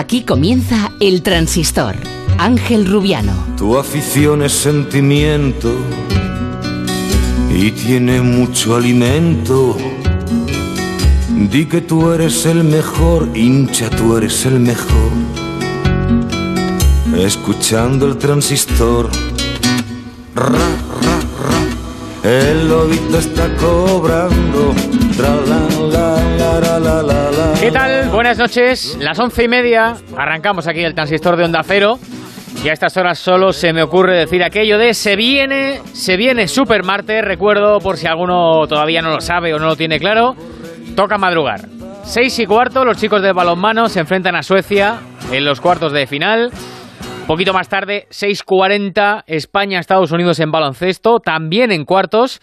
Aquí comienza El Transistor. Ángel Rubiano. Tu afición es sentimiento y tiene mucho alimento. Di que tú eres el mejor, hincha, tú eres el mejor. Escuchando el transistor. Ra, ra, ra. El lobito está cobrando. La, ¿Qué tal? Buenas noches. Las once y media arrancamos aquí el transistor de Onda Cero. Y a estas horas solo se me ocurre decir aquello de se viene, se viene Super Marte. Recuerdo, por si alguno todavía no lo sabe o no lo tiene claro, toca madrugar. Seis y cuarto, los chicos de balonmano se enfrentan a Suecia en los cuartos de final. Poquito más tarde, 6.40, España-Estados Unidos en baloncesto, también en cuartos.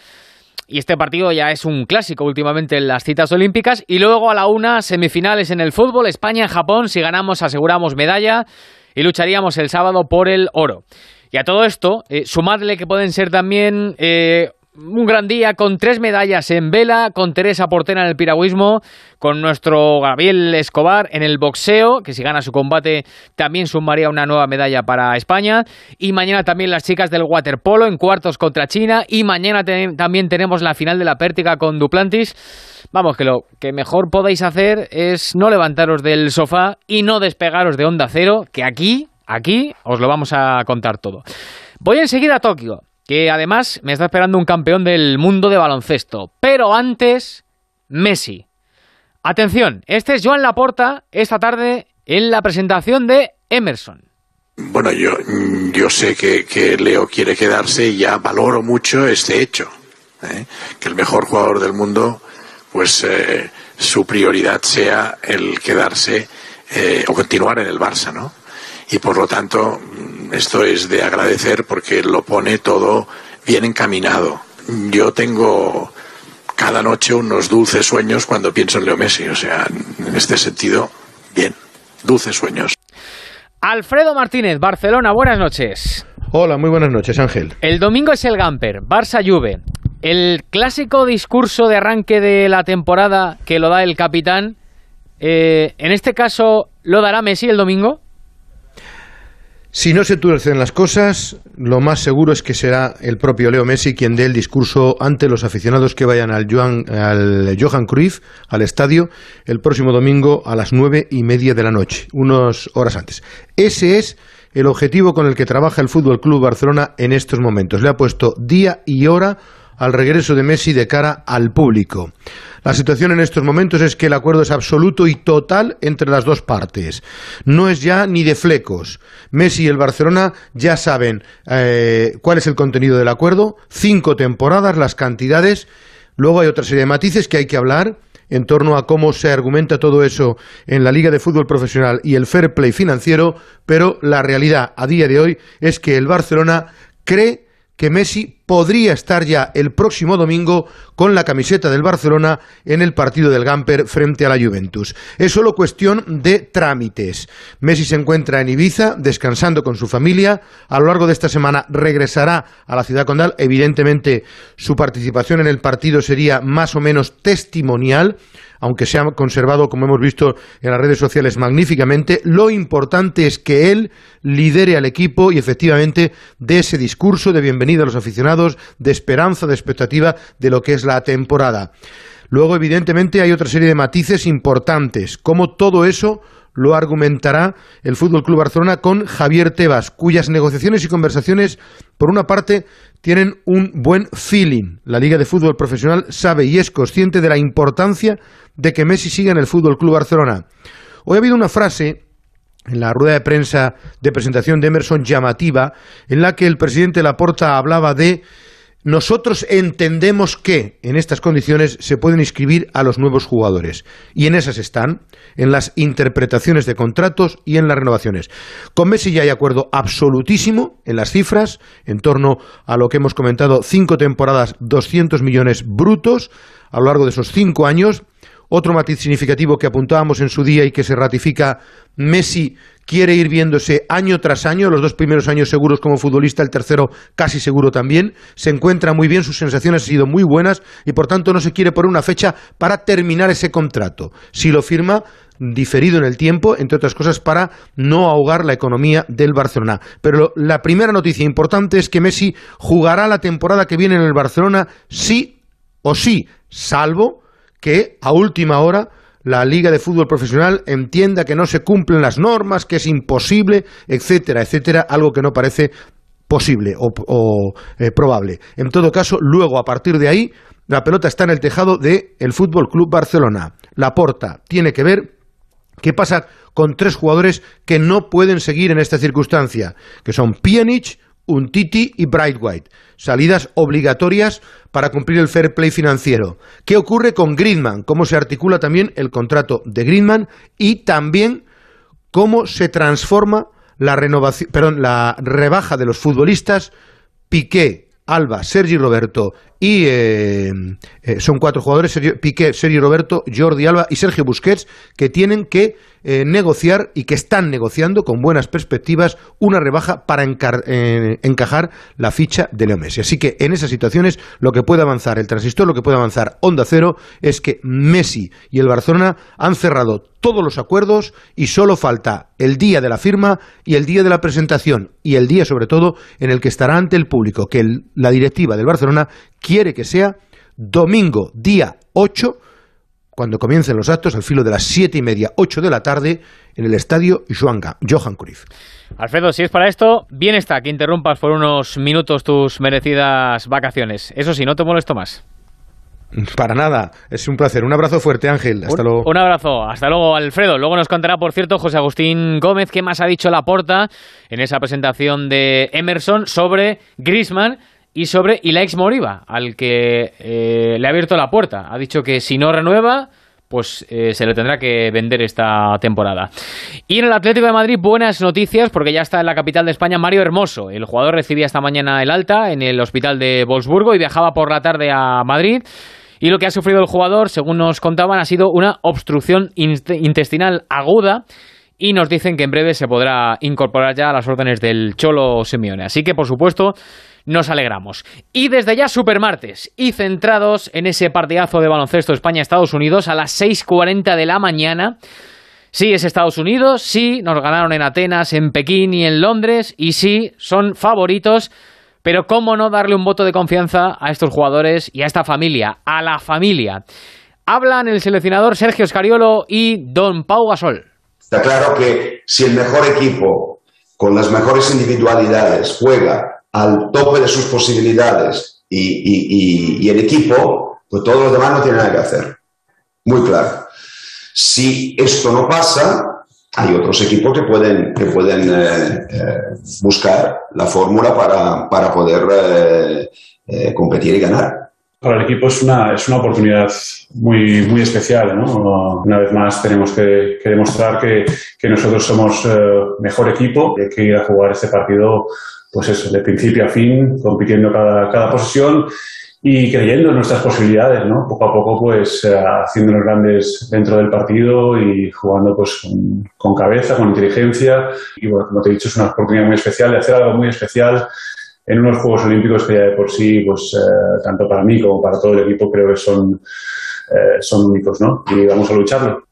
Y este partido ya es un clásico últimamente en las citas olímpicas. Y luego a la una, semifinales en el fútbol, España-Japón. Si ganamos, aseguramos medalla y lucharíamos el sábado por el oro. Y a todo esto, eh, sumadle que pueden ser también eh, un gran día con tres medallas en vela, con Teresa Portera en el piragüismo, con nuestro Gabriel Escobar en el boxeo, que si gana su combate también sumaría una nueva medalla para España. Y mañana también las chicas del waterpolo en cuartos contra China. Y mañana también tenemos la final de la Pértiga con Duplantis. Vamos, que lo que mejor podéis hacer es no levantaros del sofá y no despegaros de Onda Cero, que aquí, aquí os lo vamos a contar todo. Voy enseguida a Tokio, que además me está esperando un campeón del mundo de baloncesto. Pero antes, Messi. Atención, este es Joan Laporta esta tarde en la presentación de Emerson. Bueno, yo, yo sé que, que Leo quiere quedarse y ya valoro mucho este hecho. ¿eh? Que el mejor jugador del mundo, pues eh, su prioridad sea el quedarse eh, o continuar en el Barça, ¿no? Y por lo tanto, esto es de agradecer porque lo pone todo bien encaminado. Yo tengo cada noche unos dulces sueños cuando pienso en Leo Messi, o sea, en este sentido, bien, dulces sueños. Alfredo Martínez, Barcelona, buenas noches. Hola, muy buenas noches, Ángel. El domingo es el Gamper, Barça Juve. El clásico discurso de arranque de la temporada que lo da el capitán, eh, en este caso, ¿lo dará Messi el domingo? Si no se tuercen las cosas, lo más seguro es que será el propio Leo Messi quien dé el discurso ante los aficionados que vayan al Johan, al Johan Cruyff, al estadio, el próximo domingo a las nueve y media de la noche, unas horas antes. Ese es el objetivo con el que trabaja el Fútbol Club Barcelona en estos momentos. Le ha puesto día y hora al regreso de Messi de cara al público. La situación en estos momentos es que el acuerdo es absoluto y total entre las dos partes. No es ya ni de flecos. Messi y el Barcelona ya saben eh, cuál es el contenido del acuerdo, cinco temporadas, las cantidades. Luego hay otra serie de matices que hay que hablar en torno a cómo se argumenta todo eso en la Liga de Fútbol Profesional y el fair play financiero, pero la realidad a día de hoy es que el Barcelona cree que Messi podría estar ya el próximo domingo con la camiseta del Barcelona en el partido del Gamper frente a la Juventus. Es solo cuestión de trámites. Messi se encuentra en Ibiza descansando con su familia. A lo largo de esta semana regresará a la ciudad condal. Evidentemente su participación en el partido sería más o menos testimonial aunque se ha conservado, como hemos visto en las redes sociales, magníficamente, lo importante es que él lidere al equipo y efectivamente dé ese discurso de bienvenida a los aficionados, de esperanza, de expectativa de lo que es la temporada. Luego, evidentemente, hay otra serie de matices importantes, como todo eso lo argumentará el Fútbol Club Barcelona con Javier Tebas, cuyas negociaciones y conversaciones, por una parte, tienen un buen feeling. La Liga de Fútbol Profesional sabe y es consciente de la importancia de que Messi siga en el Fútbol Club Barcelona. Hoy ha habido una frase en la rueda de prensa de presentación de Emerson llamativa, en la que el presidente Laporta hablaba de nosotros entendemos que en estas condiciones se pueden inscribir a los nuevos jugadores. Y en esas están, en las interpretaciones de contratos y en las renovaciones. Con Messi ya hay acuerdo absolutísimo en las cifras, en torno a lo que hemos comentado, cinco temporadas, 200 millones brutos a lo largo de esos cinco años. Otro matiz significativo que apuntábamos en su día y que se ratifica, Messi quiere ir viéndose año tras año, los dos primeros años seguros como futbolista, el tercero casi seguro también, se encuentra muy bien, sus sensaciones han sido muy buenas y por tanto no se quiere poner una fecha para terminar ese contrato. Si lo firma, diferido en el tiempo, entre otras cosas para no ahogar la economía del Barcelona. Pero la primera noticia importante es que Messi jugará la temporada que viene en el Barcelona sí o sí, salvo que a última hora la Liga de Fútbol Profesional entienda que no se cumplen las normas, que es imposible, etcétera, etcétera, algo que no parece posible o, eh, probable. En todo caso, luego a partir de ahí, la pelota está en el tejado del el Fútbol Club Barcelona. La porta tiene que ver qué pasa con tres jugadores que no pueden seguir en esta circunstancia, que son Pjanic, Untiti y Brightwhite. Salidas obligatorias para cumplir el fair play financiero. ¿Qué ocurre con Griezmann? ¿Cómo se articula también el contrato de Griezmann? Y también cómo se transforma la renovación, perdón, la rebaja de los futbolistas Piqué, Alba, Sergi Roberto y eh, eh, son cuatro jugadores, Piqué, Sergi Roberto, Jordi Alba y Sergio Busquets, que tienen que eh, negociar y que están negociando con buenas perspectivas una rebaja para encajar la ficha de Leo Messi. Así que en esas situaciones lo que puede avanzar el transistor, lo que puede avanzar Onda Cero es que Messi y el Barcelona han cerrado todos los acuerdos y solo falta el día de la firma y el día de la presentación y el día sobre todo en el que estará ante el público, que la directiva del Barcelona quiere que sea domingo día 8 cuando comiencen los actos al filo de las siete y media, ocho de la tarde, en el estadio Johan Cruyff. Alfredo, si es para esto, bien está que interrumpas por unos minutos tus merecidas vacaciones. Eso sí, no te molesto más. Para nada, es un placer. Un abrazo fuerte, Ángel. Hasta luego. Un abrazo. Hasta luego, Alfredo. Luego nos contará, por cierto, José Agustín Gómez, qué más ha dicho la porta en esa presentación de Emerson sobre Grisman y sobre Ilaix Moriba, al que eh, le ha abierto la puerta. Ha dicho que si no renueva, pues eh, se le tendrá que vender esta temporada. Y en el Atlético de Madrid, buenas noticias, porque ya está en la capital de España Mario Hermoso. El jugador recibía esta mañana el alta en el hospital de Wolfsburgo y viajaba por la tarde a Madrid. Y lo que ha sufrido el jugador, según nos contaban, ha sido una obstrucción intestinal aguda y nos dicen que en breve se podrá incorporar ya a las órdenes del Cholo Simeone. Así que, por supuesto, nos alegramos. Y desde ya Supermartes y centrados en ese partidazo de baloncesto España-Estados Unidos a las 6.40 de la mañana. Sí, es Estados Unidos, sí, nos ganaron en Atenas, en Pekín y en Londres, y sí, son favoritos, pero ¿cómo no darle un voto de confianza a estos jugadores y a esta familia, a la familia? Hablan el seleccionador Sergio Scariolo y Don Pau Gasol. Está claro que si el mejor equipo, con las mejores individualidades, juega al tope de sus posibilidades y, el equipo, pues todos los demás no tienen nada que hacer. Muy claro. Si esto no pasa, hay otros equipos que pueden, que pueden eh, eh, buscar la fórmula para, poder eh, competir y ganar. Para el equipo es una, es una oportunidad muy, muy especial. Una vez más tenemos que, demostrar que, que, nosotros somos mejor equipo y hay que ir a jugar este partido pues eso, de principio a fin, compitiendo cada, cada posesión y creyendo en nuestras posibilidades, ¿no? Poco a poco, pues, eh, haciéndonos grandes dentro del partido y jugando, pues, con, cabeza, con inteligencia. Y bueno, como te he dicho, es una oportunidad muy especial de hacer algo muy especial en unos Juegos Olímpicos que ya de por sí, pues, eh, tanto para mí como para todo el equipo, creo que son, eh, son únicos, ¿no? Y vamos a lucharlo.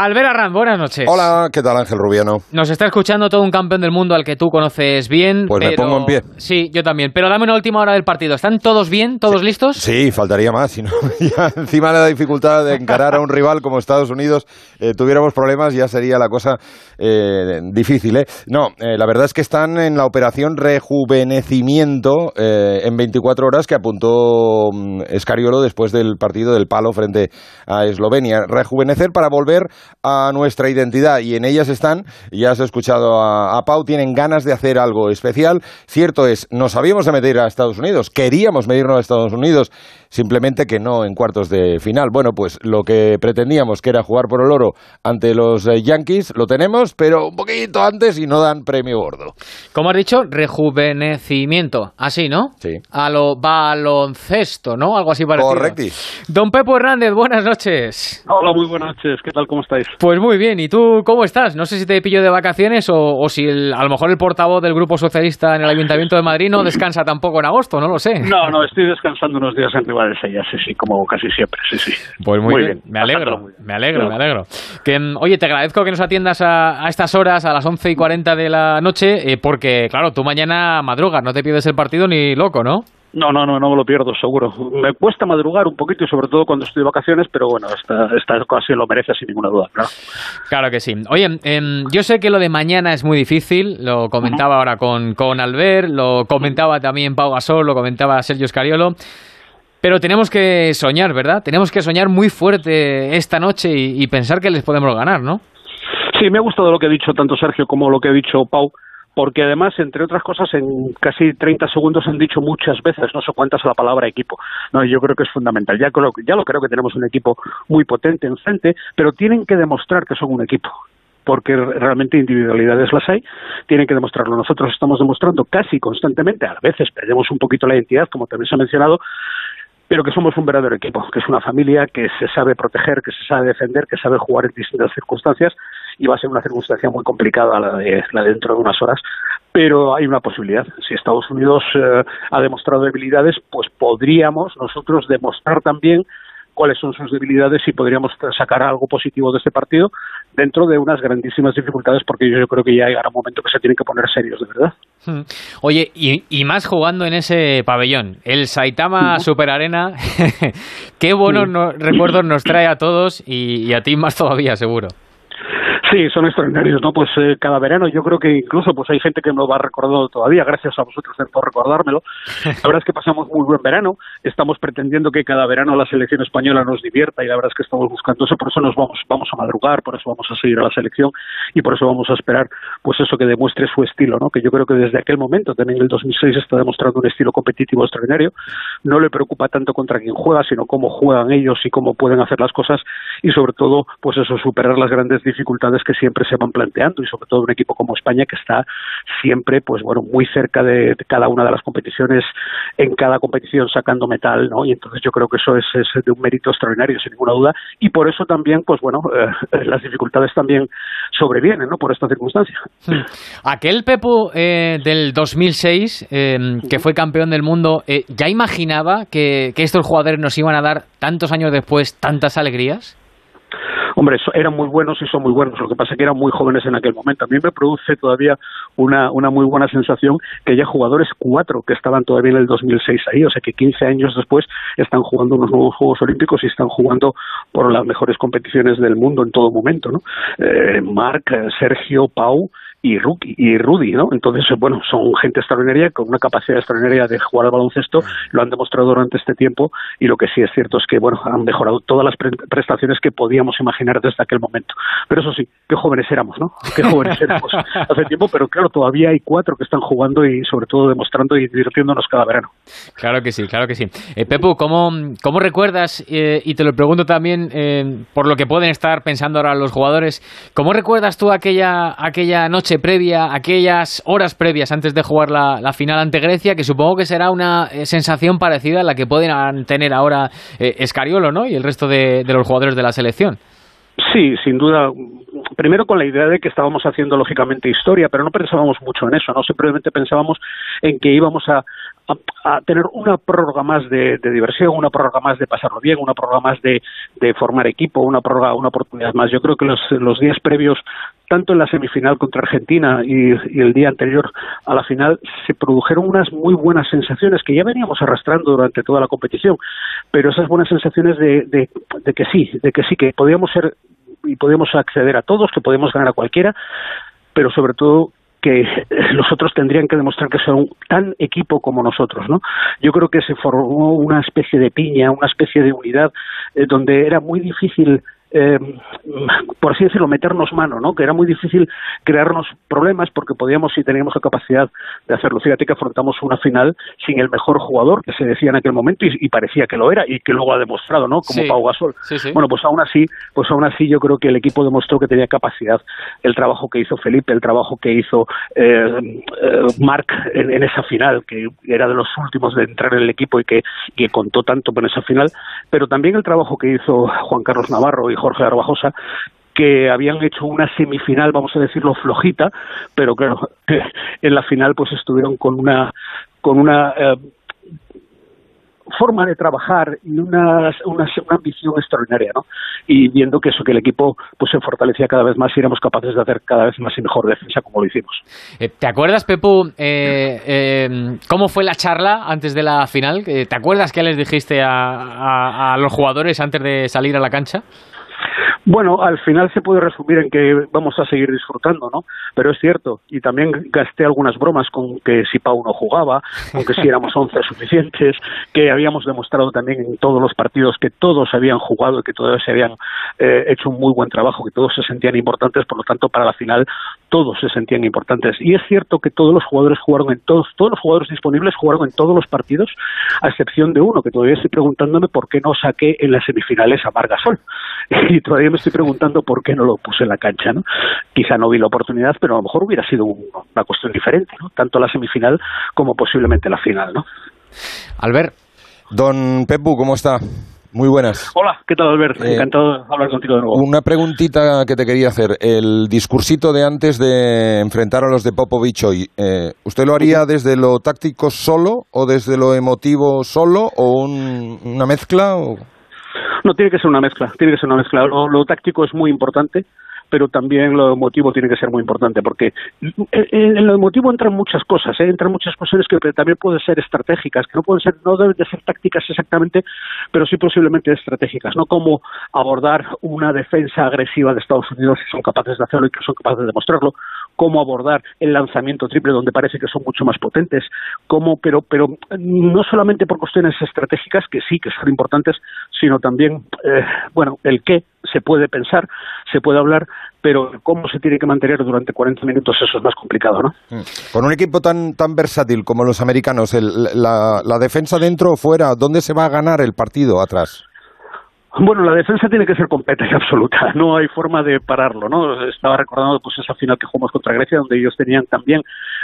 Albert Arran, buenas noches. Hola, ¿qué tal Ángel Rubiano? Nos está escuchando todo un campeón del mundo al que tú conoces bien. Pues me pongo en pie. Sí, yo también. Pero dame una última hora del partido. ¿Están todos bien? ¿Todos listos? Sí, faltaría más. Si no, ya encima de la dificultad de encarar a un rival como Estados Unidos, eh, tuviéramos problemas, ya sería la cosa eh, difícil. ¿eh? No, eh, la verdad es que están en la operación rejuvenecimiento en 24 horas que apuntó mm, Escariolo después del partido del palo frente a Eslovenia. Rejuvenecer para volver a nuestra identidad y en ellas están, ya has escuchado a, Pau, tienen ganas de hacer algo especial. Cierto es, nos habíamos de meter a Estados Unidos, queríamos medirnos a Estados Unidos simplemente que no en cuartos de final. Bueno, pues lo que pretendíamos que era jugar por el oro ante los eh, Yankees, lo tenemos, pero un poquito antes y no dan premio gordo. Como has dicho, rejuvenecimiento, así, ¿no? Sí. A lo baloncesto, ¿no? Algo así parecido. Correcto. Don Pepo Hernández, buenas noches. Hola, muy buenas noches. ¿Qué tal? ¿Cómo estáis? Pues muy bien, ¿y tú cómo estás? No sé si te pillo de vacaciones o, si a lo mejor el portavoz del Grupo Socialista en el Ayuntamiento de Madrid no descansa tampoco en agosto, no lo sé. No, no, estoy descansando unos días en Ribadesella, sí, sí, como casi siempre, sí, sí. Pues muy, bien. me alegro, me alegro, me alegro. Que, oye, te agradezco que nos atiendas a, estas horas, a las 11 y 40 de la noche, eh, porque, claro, tú mañana madrugas, no te pierdes el partido ni loco, ¿no? No, no, no, no me lo pierdo, seguro. Me cuesta madrugar un poquito y sobre todo cuando estoy de vacaciones, pero bueno, esta, esta ocasión lo merece sin ninguna duda, claro. Claro que sí. Oye, em, yo sé que lo de mañana es muy difícil, lo comentaba ahora con, con Albert, lo comentaba también Pau Gasol, lo comentaba Sergio Scariolo, pero tenemos que soñar, ¿verdad? Tenemos que soñar muy fuerte esta noche y, pensar que les podemos ganar, ¿no? Sí, me ha gustado lo que ha dicho tanto Sergio como lo que ha dicho Pau porque además, entre otras cosas, en casi 30 segundos han dicho muchas veces, no sé cuántas, la palabra equipo. No, yo creo que es fundamental. Ya, ya lo creo que tenemos un equipo muy potente enfrente, pero tienen que demostrar que son un equipo porque realmente individualidades las hay, tienen que demostrarlo. Nosotros estamos demostrando casi constantemente, a veces perdemos un poquito la identidad, como también se ha mencionado, pero que somos un verdadero equipo, que es una familia que se sabe proteger, que se sabe defender, que sabe jugar en distintas circunstancias y va a ser una circunstancia muy complicada la de, la dentro de unas horas, pero hay una posibilidad. Si Estados Unidos eh, ha demostrado debilidades, pues podríamos nosotros demostrar también cuáles son sus debilidades y podríamos sacar algo positivo de este partido dentro de unas grandísimas dificultades porque yo, creo que ya llegará un momento que se tienen que poner serios de verdad. Hmm. Oye, y, más jugando en ese pabellón, el Saitama Super Arena, qué buenos recuerdos nos trae a todos y a ti más todavía, seguro. Sí, son extraordinarios, ¿no? Pues eh, cada verano yo creo que incluso pues hay gente que me lo va recordando todavía, gracias a vosotros por recordármelo. La verdad es que pasamos muy buen verano, estamos pretendiendo que cada verano la selección española nos divierta y la verdad es que estamos buscando eso, por eso nos vamos, vamos a madrugar, por eso vamos a seguir a la selección y por eso vamos a esperar pues eso que demuestre su estilo, ¿no? Que yo creo que desde aquel momento, también en el 2006 está demostrando un estilo competitivo extraordinario, no le preocupa tanto contra quién juega, sino cómo juegan ellos y cómo pueden hacer las cosas y sobre todo pues eso, superar las grandes dificultades que siempre se van planteando y sobre todo un equipo como España que está siempre pues bueno muy cerca de, cada una de las competiciones en cada competición sacando metal no y entonces yo creo que eso es, de un mérito extraordinario sin ninguna duda. Y por eso también pues bueno eh, las dificultades también sobrevienen no por esta circunstancia. Hmm. aquel Pepu eh, del 2006 eh, que fue campeón del mundo ya imaginaba que estos jugadores nos iban a dar tantos años después tantas alegrías Hombre, eran muy buenos y son muy buenos. Lo que pasa es que eran muy jóvenes en aquel momento. A mí me produce todavía una, una muy buena sensación que haya jugadores cuatro que estaban todavía en el 2006 ahí. O sea que 15 años después están jugando unos nuevos Juegos Olímpicos y están jugando por las mejores competiciones del mundo en todo momento. ¿no? Eh, Marc, Sergio, Pau y, y Rudy, ¿no? Entonces, bueno, son gente extraordinaria, con una capacidad extraordinaria de jugar al baloncesto, lo han demostrado durante este tiempo y lo que sí es cierto es que, bueno, han mejorado todas las prestaciones que podíamos imaginar desde aquel momento. Pero eso sí, qué jóvenes éramos, ¿no? Qué jóvenes éramos hace tiempo, pero claro, todavía hay cuatro que están jugando y sobre todo demostrando y divirtiéndonos cada verano. Claro que sí, claro que sí. Eh, Pepu, ¿cómo, cómo recuerdas, eh, y te lo pregunto también eh, por lo que pueden estar pensando ahora los jugadores, ¿cómo recuerdas tú aquella, aquella noche previa, aquellas horas previas antes de jugar la, final ante Grecia, que supongo que será una eh, sensación parecida a la que pueden tener ahora eh, Escariolo ¿no? y el resto de, los jugadores de la selección. Sí, sin duda. Primero con la idea de que estábamos haciendo lógicamente historia, pero no pensábamos mucho en eso, ¿no? Simplemente pensábamos en que íbamos a, tener una prórroga más de, diversión, una prórroga más de pasarlo bien, una prórroga más de, formar equipo, una prórroga, una oportunidad más. Yo creo que los, días previos, tanto en la semifinal contra Argentina y, el día anterior a la final, se produjeron unas muy buenas sensaciones que ya veníamos arrastrando durante toda la competición, pero esas buenas sensaciones de, de que sí, de que sí, que podíamos ser y podíamos acceder a todos, que podíamos ganar a cualquiera, pero sobre todo que los otros tendrían que demostrar que son tan equipo como nosotros, ¿no? Yo creo que se formó una especie de piña, una especie de unidad eh, donde era muy difícil eh, por así decirlo, meternos mano, ¿no? Que era muy difícil crearnos problemas porque podíamos y teníamos la capacidad de hacerlo. Fíjate que afrontamos una final sin el mejor jugador que se decía en aquel momento y, parecía que lo era y que luego ha demostrado, ¿no? Como Pau Gasol. Bueno, pues aún así, pues aún así yo creo que el equipo demostró que tenía capacidad. El trabajo que hizo Felipe, el trabajo que hizo eh, eh Marc en, esa final, que era de los últimos de entrar en el equipo y que, que contó tanto con esa final, pero también el trabajo que hizo Juan Carlos Navarro y Jorge Arbajosa, que habían hecho una semifinal, vamos a decirlo, flojita, pero claro, en la final pues estuvieron con una con una eh, forma de trabajar y una, una, ambición extraordinaria, ¿no? Y viendo que eso, que el equipo pues se fortalecía cada vez más y éramos capaces de hacer cada vez más y mejor defensa como lo hicimos. Eh, ¿Te acuerdas, Pepu, eh, cómo fue la charla antes de la final? ¿Te acuerdas qué les dijiste a los jugadores antes de salir a la cancha? Bueno, al final se puede resumir en que vamos a seguir disfrutando, ¿no? Pero es cierto, y también gasté algunas bromas con que si Pau no jugaba, con que si éramos once suficientes, que habíamos demostrado también en todos los partidos que todos habían jugado y que todos se habían eh, hecho un muy buen trabajo, que todos se sentían importantes, por lo tanto, para la final todos se sentían importantes. Y es cierto que todos los jugadores jugaron en todos, todos los jugadores disponibles jugaron en todos los partidos, a excepción de uno, que todavía estoy preguntándome por qué no saqué en las semifinales a Margasol. Y todavía me estoy preguntando por qué no lo puse en la cancha, ¿no? Quizá no vi la oportunidad, pero a lo mejor hubiera sido una cuestión diferente, ¿no? Tanto la semifinal como posiblemente la final, ¿no? Albert. Don Pepu, ¿cómo está? Muy buenas. Hola, ¿qué tal Albert? Eh, Encantado de hablar contigo de nuevo. Una preguntita que te quería hacer. El discursito de antes de enfrentar a los de Popovich hoy, eh, ¿usted lo haría desde lo táctico solo o desde lo emotivo solo o una mezcla? O... No, tiene que ser una mezcla, tiene que ser una mezcla. Lo, táctico es muy importante, pero también lo emotivo tiene que ser muy importante, porque en lo emotivo entran muchas cosas, ¿eh? entran muchas cuestiones que también pueden ser estratégicas, que no pueden ser, no deben de ser tácticas exactamente, pero sí posiblemente estratégicas, ¿no? Como abordar una defensa agresiva de Estados Unidos si son capaces de hacerlo y que son capaces de demostrarlo, cómo abordar el lanzamiento triple donde parece que son mucho más potentes, cómo, pero, pero no solamente por cuestiones estratégicas, que sí que son importantes, sino también, eh, bueno, el qué se puede pensar, se puede hablar, pero cómo se tiene que mantener durante 40 minutos eso es más complicado, ¿no? Mm. Con un equipo tan, tan versátil como los americanos, la, la defensa dentro o fuera, ¿dónde se va a ganar el partido atrás? Bueno, la defensa tiene que ser completa y absoluta, no hay forma de pararlo, ¿no? Estaba recordando pues esa final que jugamos contra Grecia, donde ellos tenían también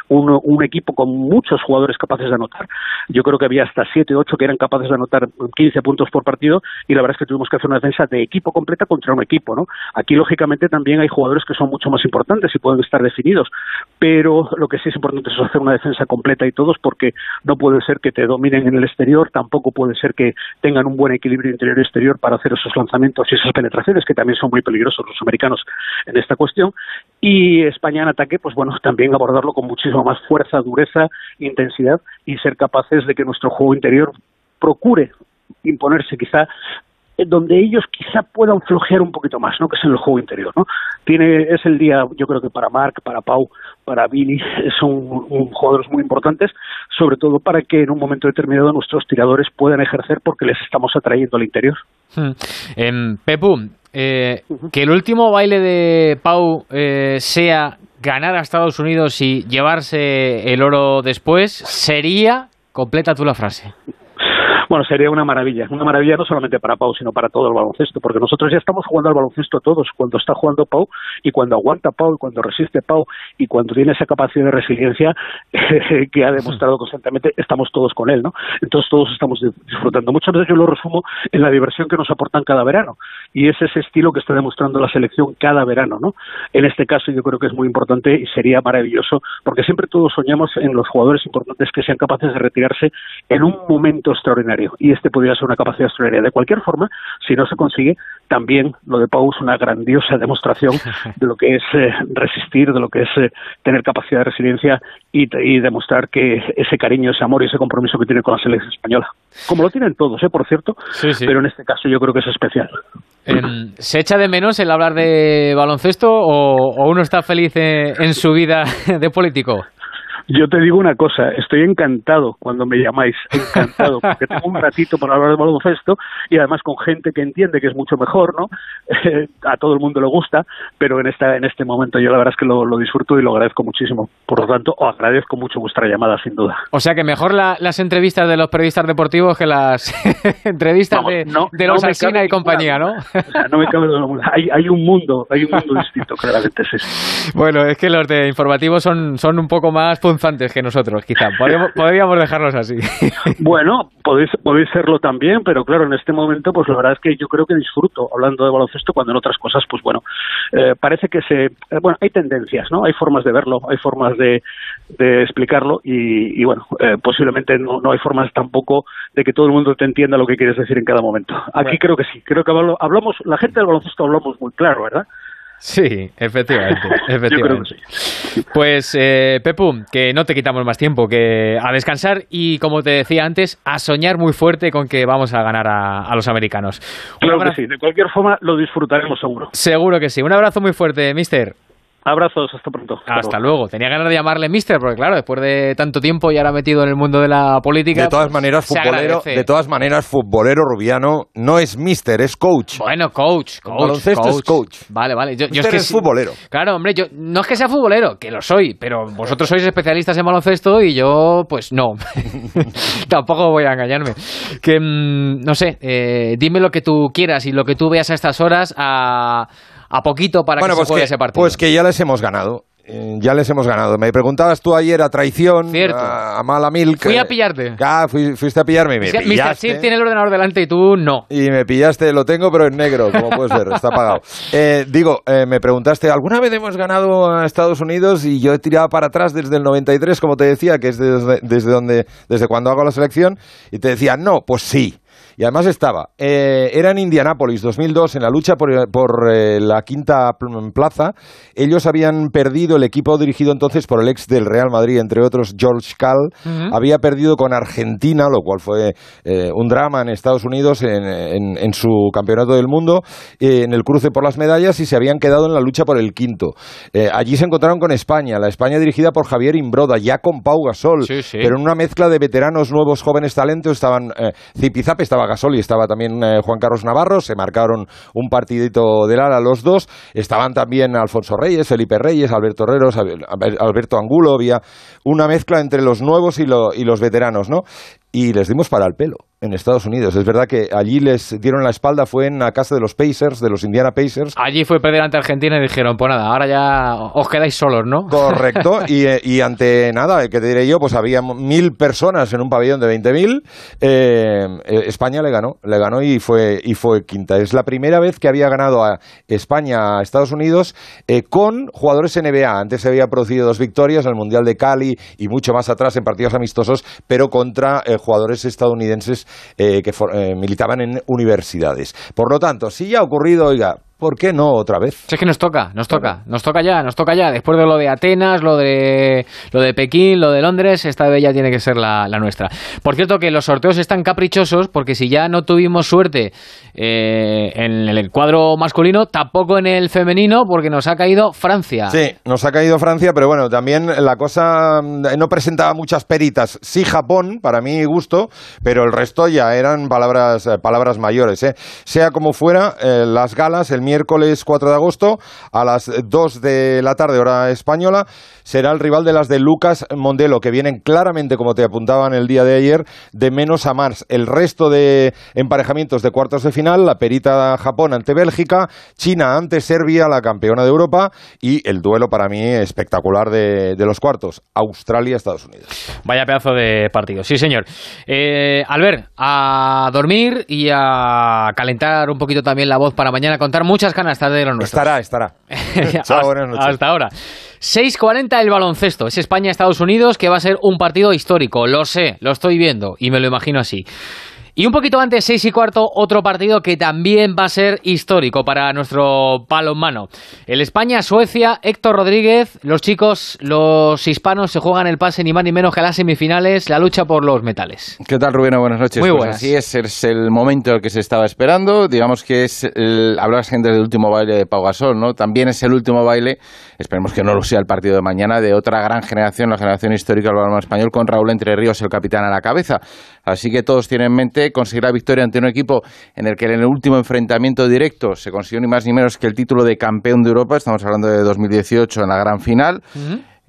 un, equipo con muchos jugadores capaces de anotar. Yo creo que había hasta 7, 8 que eran capaces de anotar 15 puntos por partido y la verdad es que tuvimos que hacer una defensa de equipo completa contra un equipo, ¿no? Aquí, lógicamente, también hay jugadores que son mucho más importantes y pueden estar definidos, pero lo que sí es importante es hacer una defensa completa y todos porque no puede ser que te dominen en el exterior, tampoco puede ser que tengan un buen equilibrio interior-exterior para hacer esos lanzamientos y esas penetraciones que también son muy peligrosos los americanos en esta cuestión y España en ataque pues bueno también abordarlo con muchísima más fuerza, dureza, intensidad y ser capaces de que nuestro juego interior procure imponerse quizá donde ellos quizá puedan flojear un poquito más, ¿no? Que es en el juego interior, ¿no? Tiene, es el día, yo creo que para Marc, para Pau, para Billy, son jugadores muy importantes, sobre todo para que en un momento determinado nuestros tiradores puedan ejercer porque les estamos atrayendo al interior. Hmm. Em, Pepu, eh, que el último baile de Pau eh, sea ganar a Estados Unidos y llevarse el oro después, sería, completa tú la frase. Bueno, sería una maravilla, una maravilla no solamente para Pau, sino para todo el baloncesto, porque nosotros ya estamos jugando al baloncesto todos, cuando está jugando Pau y cuando aguanta Pau y cuando resiste Pau y cuando tiene esa capacidad de resiliencia que ha demostrado constantemente, estamos todos con él, ¿no? Entonces todos estamos disfrutando. Muchas veces yo lo resumo en la diversión que nos aportan cada verano y es ese estilo que está demostrando la selección cada verano, ¿no? En este caso yo creo que es muy importante y sería maravilloso porque siempre todos soñamos en los jugadores importantes que sean capaces de retirarse en un momento extraordinario y este podría ser una capacidad extraordinaria. De cualquier forma, si no se consigue, también lo de Pau es una grandiosa demostración de lo que es eh, resistir, de lo que es eh, tener capacidad de resiliencia y, demostrar que ese cariño, ese amor y ese compromiso que tiene con la selección española. Como lo tienen todos, ¿eh? por cierto, pero en este caso yo creo que es especial. ¿Se echa de menos el hablar de baloncesto o, uno está feliz en su vida de político? Yo te digo una cosa, estoy encantado cuando me llamáis, encantado, porque tengo un ratito para hablar de baloncesto y además con gente que entiende que es mucho mejor, ¿no? a todo el mundo le gusta, pero en esta en este momento yo la verdad es que lo, disfruto y lo agradezco muchísimo. Por lo tanto, os agradezco mucho vuestra llamada, sin duda. O sea que mejor las entrevistas de los periodistas deportivos que las entrevistas de, de, los Alsina y compañía, ¿no? no me cabe hay, hay un mundo, hay un mundo distinto, claramente, sí. Bueno, es que los de informativos son, son un poco más punzantes que nosotros, quizá. Podríamos, podríamos dejarlos así. Bueno, podéis, podéis serlo también, pero claro, en este momento, pues la verdad es que yo creo que disfruto hablando de baloncesto cuando en otras cosas, pues bueno, eh, parece que se. eh, bueno, hay tendencias, ¿no? Hay formas de verlo, hay formas de, de explicarlo y, y bueno, eh, posiblemente no, no hay formas tampoco de que todo el mundo te entienda lo que quieres decir en cada momento. Aquí creo que sí, creo que hablamos, la gente del baloncesto hablamos muy claro, ¿verdad? Sí, efectivamente, efectivamente. Pues, eh, Pepu, que no te quitamos más tiempo, que a descansar y, como te decía antes, a soñar muy fuerte con que vamos a ganar a, a los americanos. Un Claro que sí, de cualquier forma lo disfrutaremos seguro. Seguro que sí. Un abrazo muy fuerte, mister. Abrazos, hasta pronto. Hasta luego. Tenía ganas de llamarle mister, porque claro, después de tanto tiempo y ahora metido en el mundo de la política... De todas pues, maneras, futbolero, de todas maneras, futbolero rubiano no es mister, es coach. Bueno, coach, coach, baloncesto es coach. Vale, vale. Yo, yo Mister que es futbolero. Claro, hombre, yo no es que sea futbolero, que lo soy, pero vosotros sois especialistas en baloncesto y yo, pues no. Tampoco voy a engañarme. Que, mm, no sé, eh, dime lo que tú quieras y lo que tú veas a estas horas a, a poquito para bueno, que pues se juegue que, ese partido. pues que ya les hemos ganado. Eh, ya les hemos ganado. Me preguntabas tú ayer a traición, Cierto. a, a mala mil. Fui a pillarte. Ah, fui- fuiste a pillarme y me Mr. Chip tiene el ordenador delante y tú no. Y me pillaste, lo tengo, pero en negro, como puedes ver, está apagado. Eh, digo, eh, me preguntaste, ¿alguna vez hemos ganado a Estados Unidos? Y yo he tirado para atrás desde el 93, como te decía, que es desde, desde, donde, desde cuando hago la selección, y te decía, no, pues sí. Y además estaba, eh, era en Indianápolis, 2002, en la lucha por, por, eh, la quinta pl- plaza. Ellos habían perdido, el equipo dirigido entonces por el ex del Real Madrid, entre otros George Cal, había perdido con Argentina, lo cual fue eh, un drama en Estados Unidos en, en- en su campeonato del mundo, eh, en el cruce por las medallas y se habían quedado en la lucha por el quinto. Allí se encontraron con España, la España dirigida por Javier Imbroda, ya con Pau Gasol, Sí, sí. pero en una mezcla de veteranos, nuevos, jóvenes talentos, estaban Zipizape, estaba Gasol y estaba también eh, Juan Carlos Navarro, se marcaron un partidito del ala los dos, estaban también Alfonso Reyes, Felipe Reyes, Alberto Herreros, Al- Alberto Angulo, había una mezcla entre los nuevos y, lo- y los veteranos, ¿no? Y les dimos para el pelo en Estados Unidos. Es verdad que allí les dieron la espalda, fue en la casa de los Pacers, de los Indiana Pacers, Allí fue perder ante Argentina y dijeron, pues nada, ahora ya os quedáis solos, ¿no? Correcto, y, eh, y ante nada, que te diré yo, pues había mil personas en un pabellón de 20.000. Eh, eh, España le ganó, le ganó y fue, y fue quinta. Es la primera vez que había ganado a España a Estados Unidos eh, con jugadores NBA. Antes se había producido dos victorias en el Mundial de Cali y mucho más atrás en partidos amistosos, pero contra eh, jugadores estadounidenses eh, que for- eh, militaban en universidades. Por lo tanto, si ya ha ocurrido, oiga, ¿por qué no otra vez? Si es que nos toca, nos toca, nos toca ya, nos toca ya. Después de lo de Atenas, lo de lo de Pekín, lo de Londres, esta vez ya tiene que ser la, la nuestra. Por cierto, que los sorteos están caprichosos porque si ya no tuvimos suerte eh, en el cuadro masculino, tampoco en el femenino, porque nos ha caído Francia. Sí, nos ha caído Francia, pero bueno, también la cosa mm, no presentaba muchas peritas. Sí, Japón, para mi gusto, pero el resto ya eran palabras, eh, palabras mayores. ¿eh? Sea como fuera, eh, las galas el miércoles 4 de agosto a las 2 de la tarde, hora española, será el rival de las de Lucas Mondelo, que vienen claramente, como te apuntaban el día de ayer, de menos a más. El resto de emparejamientos de cuartos de final, la perita Japón ante Bélgica, China ante Serbia, la campeona de Europa, y el duelo para mí espectacular de, de los cuartos, Australia-Estados Unidos. Vaya pedazo de partido, sí señor. Eh, Albert, a dormir y a calentar un poquito también la voz para mañana, contar muchas canastas de los nuestros. Estará, estará. Chao, buenas noches. Hasta ahora. 6.40 el baloncesto. Es España-Estados Unidos que va a ser un partido histórico. Lo sé, lo estoy viendo y me lo imagino así. Y un poquito antes, 6 y cuarto, otro partido que también va a ser histórico para nuestro balonmano. El España-Suecia, Héctor Rodríguez, los chicos, los hispanos se juegan el pase ni más ni menos que a las semifinales, la lucha por los metales. ¿Qué tal, Rubén? Buenas noches. Muy Pues así es, es el momento que se estaba esperando. Digamos que es, el, hablabas gente del último baile de Pau Gasol, ¿no? También es el último baile, esperemos que no lo sea el partido de mañana, de otra gran generación, la generación histórica del balonmano español, con Raúl Entre Ríos, el capitán a la cabeza. Así que todos tienen en mente conseguir la victoria ante un equipo en el que en el último enfrentamiento directo se consiguió ni más ni menos que el título de campeón de Europa, estamos hablando de 2018 en la gran final.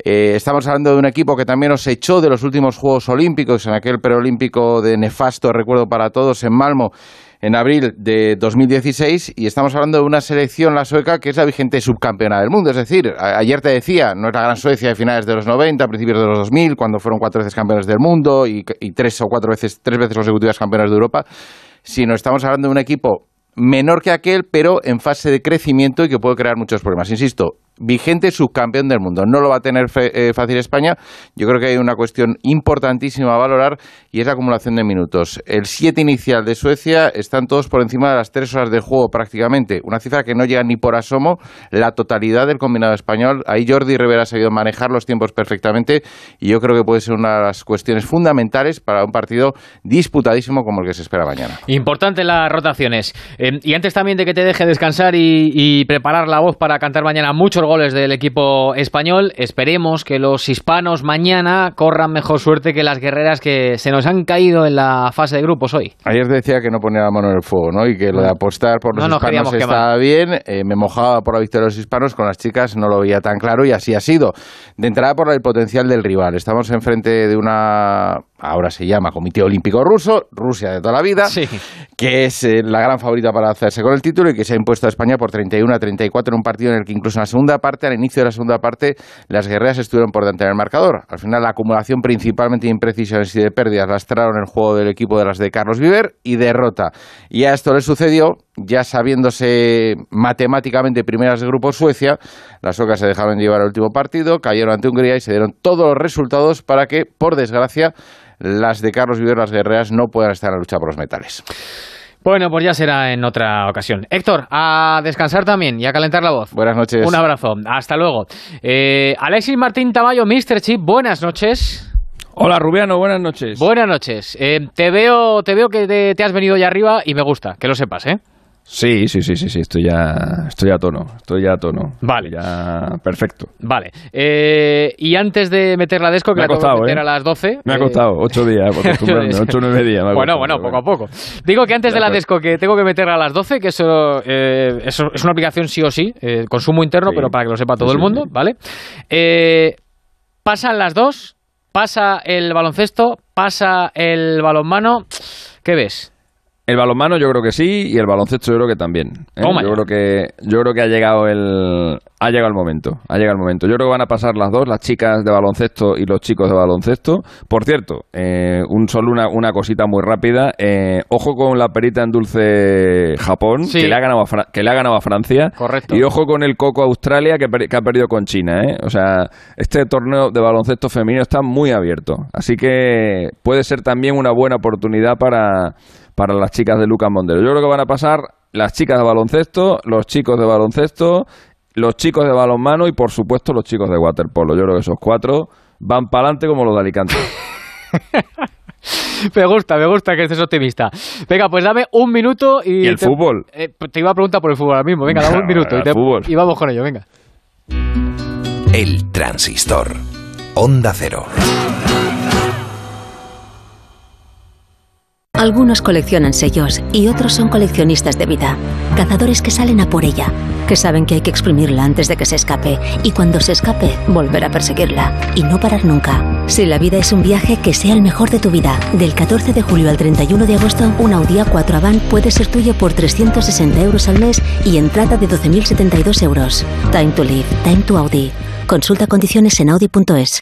Eh, estamos hablando de un equipo que también nos echó de los últimos Juegos Olímpicos, en aquel preolímpico de nefasto recuerdo para todos en Malmo, en abril de 2016 y estamos hablando de una selección, la sueca, que es la vigente subcampeona del mundo. Es decir, ayer te decía, no es la gran Suecia de finales de los 90, principios de los 2000, cuando fueron cuatro veces campeones del mundo y, tres o cuatro veces, tres veces consecutivas campeones de Europa, sino estamos hablando de un equipo menor que aquel, pero en fase de crecimiento y que puede crear muchos problemas. Insisto, vigente subcampeón del mundo. No lo va a tener eh, fácil España. Yo creo que hay una cuestión importantísima a valorar y es la acumulación de minutos. El 7 inicial de Suecia están todos por encima de las 3 horas de juego prácticamente. Una cifra que no llega ni por asomo la totalidad del combinado español. Ahí Jordi Rivera ha sabido manejar los tiempos perfectamente y yo creo que puede ser una de las cuestiones fundamentales para un partido disputadísimo como el que se espera mañana. Importante las rotaciones. Eh, y antes también de que te deje descansar y, y preparar la voz para cantar mañana goles del equipo español. Esperemos que los hispanos mañana corran mejor suerte que las guerreras que se nos han caído en la fase de grupos hoy. Ayer decía que no ponía la mano en el fuego, ¿no? Y que lo de apostar por los hispanos estaba bien. Eh, me mojaba por la victoria de los hispanos, con las chicas no lo veía tan claro y así ha sido. De entrada por el potencial del rival. Estamos enfrente de una ahora se llama Comité Olímpico Ruso, Rusia de toda la vida, que es eh, la gran favorita para hacerse con el título y que se ha impuesto a España por 31 a 34 en un partido en el que incluso en la segunda parte, al inicio de la segunda parte, las guerreras estuvieron por delante del marcador. Al final la acumulación principalmente de imprecisiones y de pérdidas lastraron el juego del equipo de las de Carlos Viver y derrota. Y a esto le sucedió, ya sabiéndose matemáticamente primeras de grupo Suecia, las ocas se dejaron llevar al último partido, cayeron ante Hungría y se dieron todos los resultados para que, por desgracia, las de Carlos Viver, las guerreras, no puedan estar en la lucha por los metales. Bueno, pues ya será en otra ocasión. Héctor, a descansar también y a calentar la voz. Buenas noches. Un abrazo. Hasta luego. Eh, Alexis Martín Tamayo, Mr. Chip, buenas noches. Hola Rubiano, buenas noches. Buenas noches. Eh, te veo, te veo que te, te has venido ya arriba y me gusta, que lo sepas, ¿eh? Sí, sí, sí, sí, sí, estoy ya, estoy a tono, estoy ya a tono. Vale. Ya, perfecto. Vale. Eh, y antes de meter la desco, que Me ha la tengo que costado, meter ¿eh? a las 12. Me ha eh, costado ocho días, por acostumbrarme, ocho o nueve días. me ha Bueno, costado, bueno, poco a poco. Digo que antes de la De desco, que tengo que meterla a las 12, que eso, eh, eso es una aplicación sí o sí, eh, consumo interno, Sí. pero para que lo sepa todo Sí, el mundo, sí. ¿vale? Eh, pasan las dos, pasa el baloncesto, pasa el balonmano. ¿Qué ves? El balonmano yo creo que sí y el baloncesto yo creo que también. ¿eh? Toma Yo creo que yo creo que ha llegado el ha llegado el momento, ha llegado el momento. Yo creo que van a pasar las dos, las chicas de baloncesto y los chicos de baloncesto. Por cierto, eh, un solo una, una cosita muy rápida. eh, ojo con la perita en dulce Japón Sí. que le ha ganado a Fra- que le ha ganado a Francia. Correcto. Y ojo con el coco Australia que, per- que ha perdido con China. ¿eh? O sea, este torneo de baloncesto femenino está muy abierto, así que puede ser también una buena oportunidad para para las chicas de Lucas Mondelo. Yo creo que van a pasar las chicas de baloncesto, los chicos de baloncesto, los chicos de balonmano y por supuesto los chicos de waterpolo. Yo creo que esos cuatro van para adelante como los de Alicante. Me gusta, me gusta que estés optimista. Venga, pues dame un minuto y... ¿Y el te, fútbol? eh, te iba a preguntar por el fútbol ahora mismo. Venga, dame un minuto y, te- fútbol. y vamos con ello, venga. El transistor. Onda cero. Algunos coleccionan sellos y otros son coleccionistas de vida. Cazadores que salen a por ella, que saben que hay que exprimirla antes de que se escape y cuando se escape, volver a perseguirla y no parar nunca. Si la vida es un viaje, que sea el mejor de tu vida. Del 14 de julio al 31 de agosto, un Audi A4 Avant puede ser tuyo por 360 euros al mes y entrada de 12.072 euros. Time to live, time to Audi. Consulta condiciones en audi.es.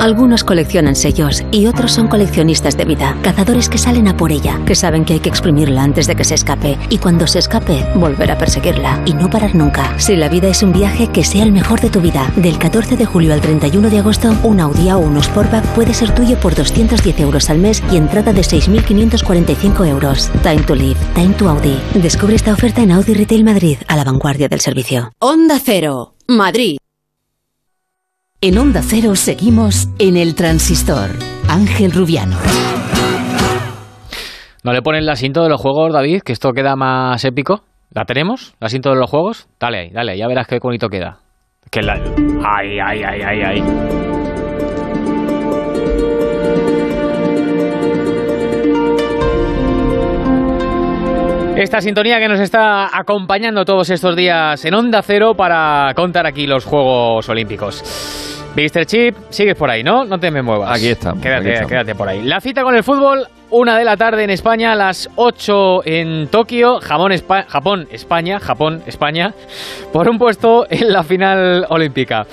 Algunos coleccionan sellos y otros son coleccionistas de vida. Cazadores que salen a por ella, que saben que hay que exprimirla antes de que se escape y cuando se escape, volver a perseguirla y no parar nunca. Si la vida es un viaje, que sea el mejor de tu vida. Del 14 de julio al 31 de agosto, un Audi A1 Sportback puede ser tuyo por 210 euros al mes y entrada de 6.545 euros. Time to live, time to Audi. Descubre esta oferta en Audi Retail Madrid, a la vanguardia del servicio. Onda Cero, Madrid. En Onda Cero seguimos en el transistor. Ángel Rubiano. ¿No le ponen la cinta de los juegos, David? Que esto queda más épico. ¿La tenemos? ¿La cinta de los juegos? Dale ahí, dale, ya verás qué bonito queda. Que la... Ay, ay, ay, ay, ay. Esta sintonía que nos está acompañando todos estos días en Onda Cero para contar aquí los Juegos Olímpicos. Mr. Chip, sigues por ahí, ¿no? No te me muevas. Aquí estamos, Quédate, aquí estamos. quédate por ahí. La cita con el fútbol, una de la tarde en España, las 8 en Tokio, Espa- Japón, España, Japón, España, por un puesto en la final olímpica.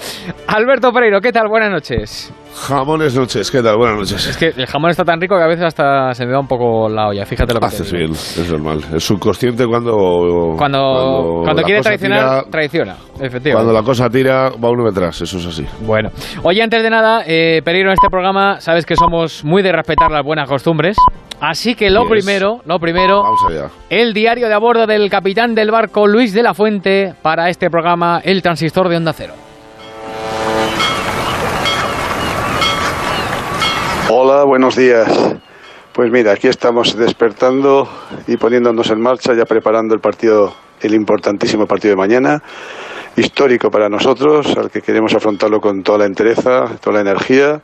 Alberto Pereiro, ¿qué tal? Buenas noches. Jamones noches, ¿qué tal? Buenas noches. Es que el jamón está tan rico que a veces hasta se me va un poco la olla, fíjate lo que te Haces digo. bien, es normal. Es subconsciente cuando... Cuando, cuando, quiere traicionar, tira- traiciona, efectivamente. Cuando la cosa tira, va uno detrás, eso es así. Bueno, oye, antes de nada, eh, Pereiro, en este programa sabes que somos muy de respetar las buenas costumbres. Así que lo Yes. primero, lo primero, Vamos allá. el diario de a bordo del capitán del barco Luis de la Fuente para este programa El Transistor de Onda Cero. Hola, buenos días. Pues mira, aquí estamos despertando y poniéndonos en marcha, ya preparando el partido, el importantísimo partido de mañana, histórico para nosotros, al que queremos afrontarlo con toda la entereza, toda la energía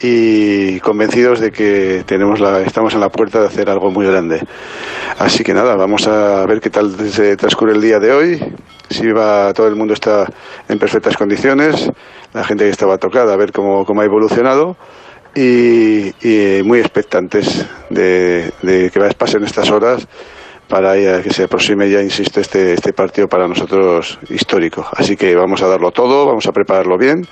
y convencidos de que tenemos la, estamos en la puerta de hacer algo muy grande. Así que nada, vamos a ver qué tal se transcurre el día de hoy, si va todo el mundo está en perfectas condiciones, la gente que estaba tocada, a ver cómo, cómo ha evolucionado y, y muy expectantes de, de que pasen estas horas para que se aproxime ya, insisto, este, este partido para nosotros histórico. Así que vamos a darlo todo, vamos a prepararlo bien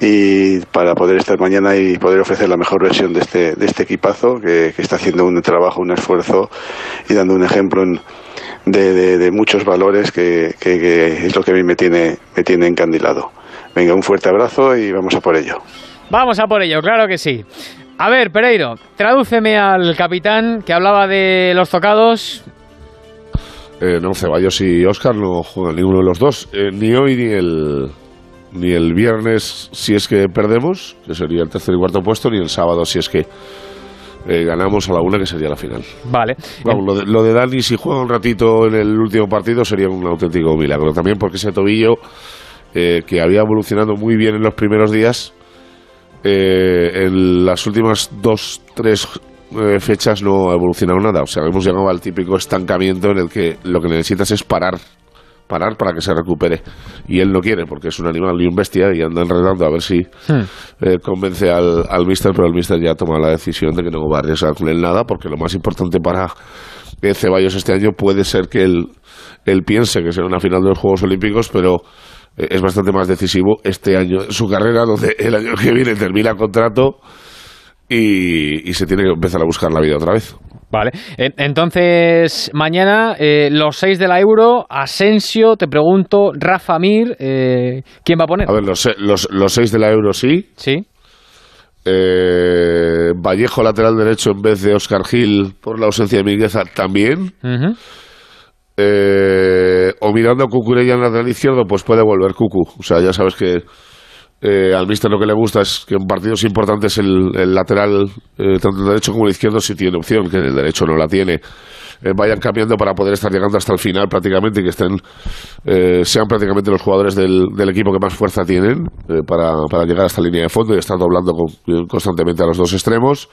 y para poder estar mañana y poder ofrecer la mejor versión de este, de este equipazo que, está haciendo un trabajo, un esfuerzo y dando un ejemplo de, de- muchos valores que, que- que es lo que a mí me tiene, me tiene encandilado. Venga, un fuerte abrazo y vamos a por ello. Vamos a por ello, claro que sí. A ver, Pereiro, tradúceme al capitán que hablaba de los tocados. Eh, no, Ceballos y Oscar no juegan ninguno de los dos, eh, ni hoy ni el ni el viernes si es que perdemos, que sería el tercer y cuarto puesto, ni el sábado si es que eh, ganamos a la una, que sería la final. Vale. Vamos, lo, de, lo de Dani, si juega un ratito en el último partido, sería un auténtico milagro. También porque ese tobillo, eh, que había evolucionado muy bien en los primeros días, eh, en las últimas dos, tres eh, fechas no ha evolucionado nada. O sea, hemos llegado al típico estancamiento en el que lo que necesitas es parar. Parar para que se recupere. Y él no quiere, porque es un animal y un bestia y anda enredando a ver si eh, convence al, al mister, pero el mister ya ha tomado la decisión de que no va a arriesgar con él nada, porque lo más importante para eh, Ceballos este año puede ser que él, él piense que será una final de los Juegos Olímpicos, pero es bastante más decisivo este año en su carrera, donde el año que viene termina contrato y, y se tiene que empezar a buscar la vida otra vez. Vale. En- Entonces, mañana, eh, los seis de la Euro, Asensio, te pregunto, Rafa Mir, eh, ¿quién va a poner? A ver, los, los, los seis de la Euro sí. Sí. Eh, Vallejo lateral derecho en vez de Oscar Gil por la ausencia de Migueza también. Eh, o mirando a Cucurella en lateral izquierdo, pues puede volver Cucu. O sea, ya sabes que eh, al míster lo que le gusta es que en partidos importantes el, el lateral, eh, tanto el derecho como el izquierdo, sí tiene opción, que el derecho no la tiene. Eh, vayan cambiando para poder estar llegando hasta el final prácticamente y que estén eh, sean prácticamente los jugadores del, del equipo que más fuerza tienen eh, para, para llegar hasta la línea de fondo y estar doblando con- constantemente a los dos extremos.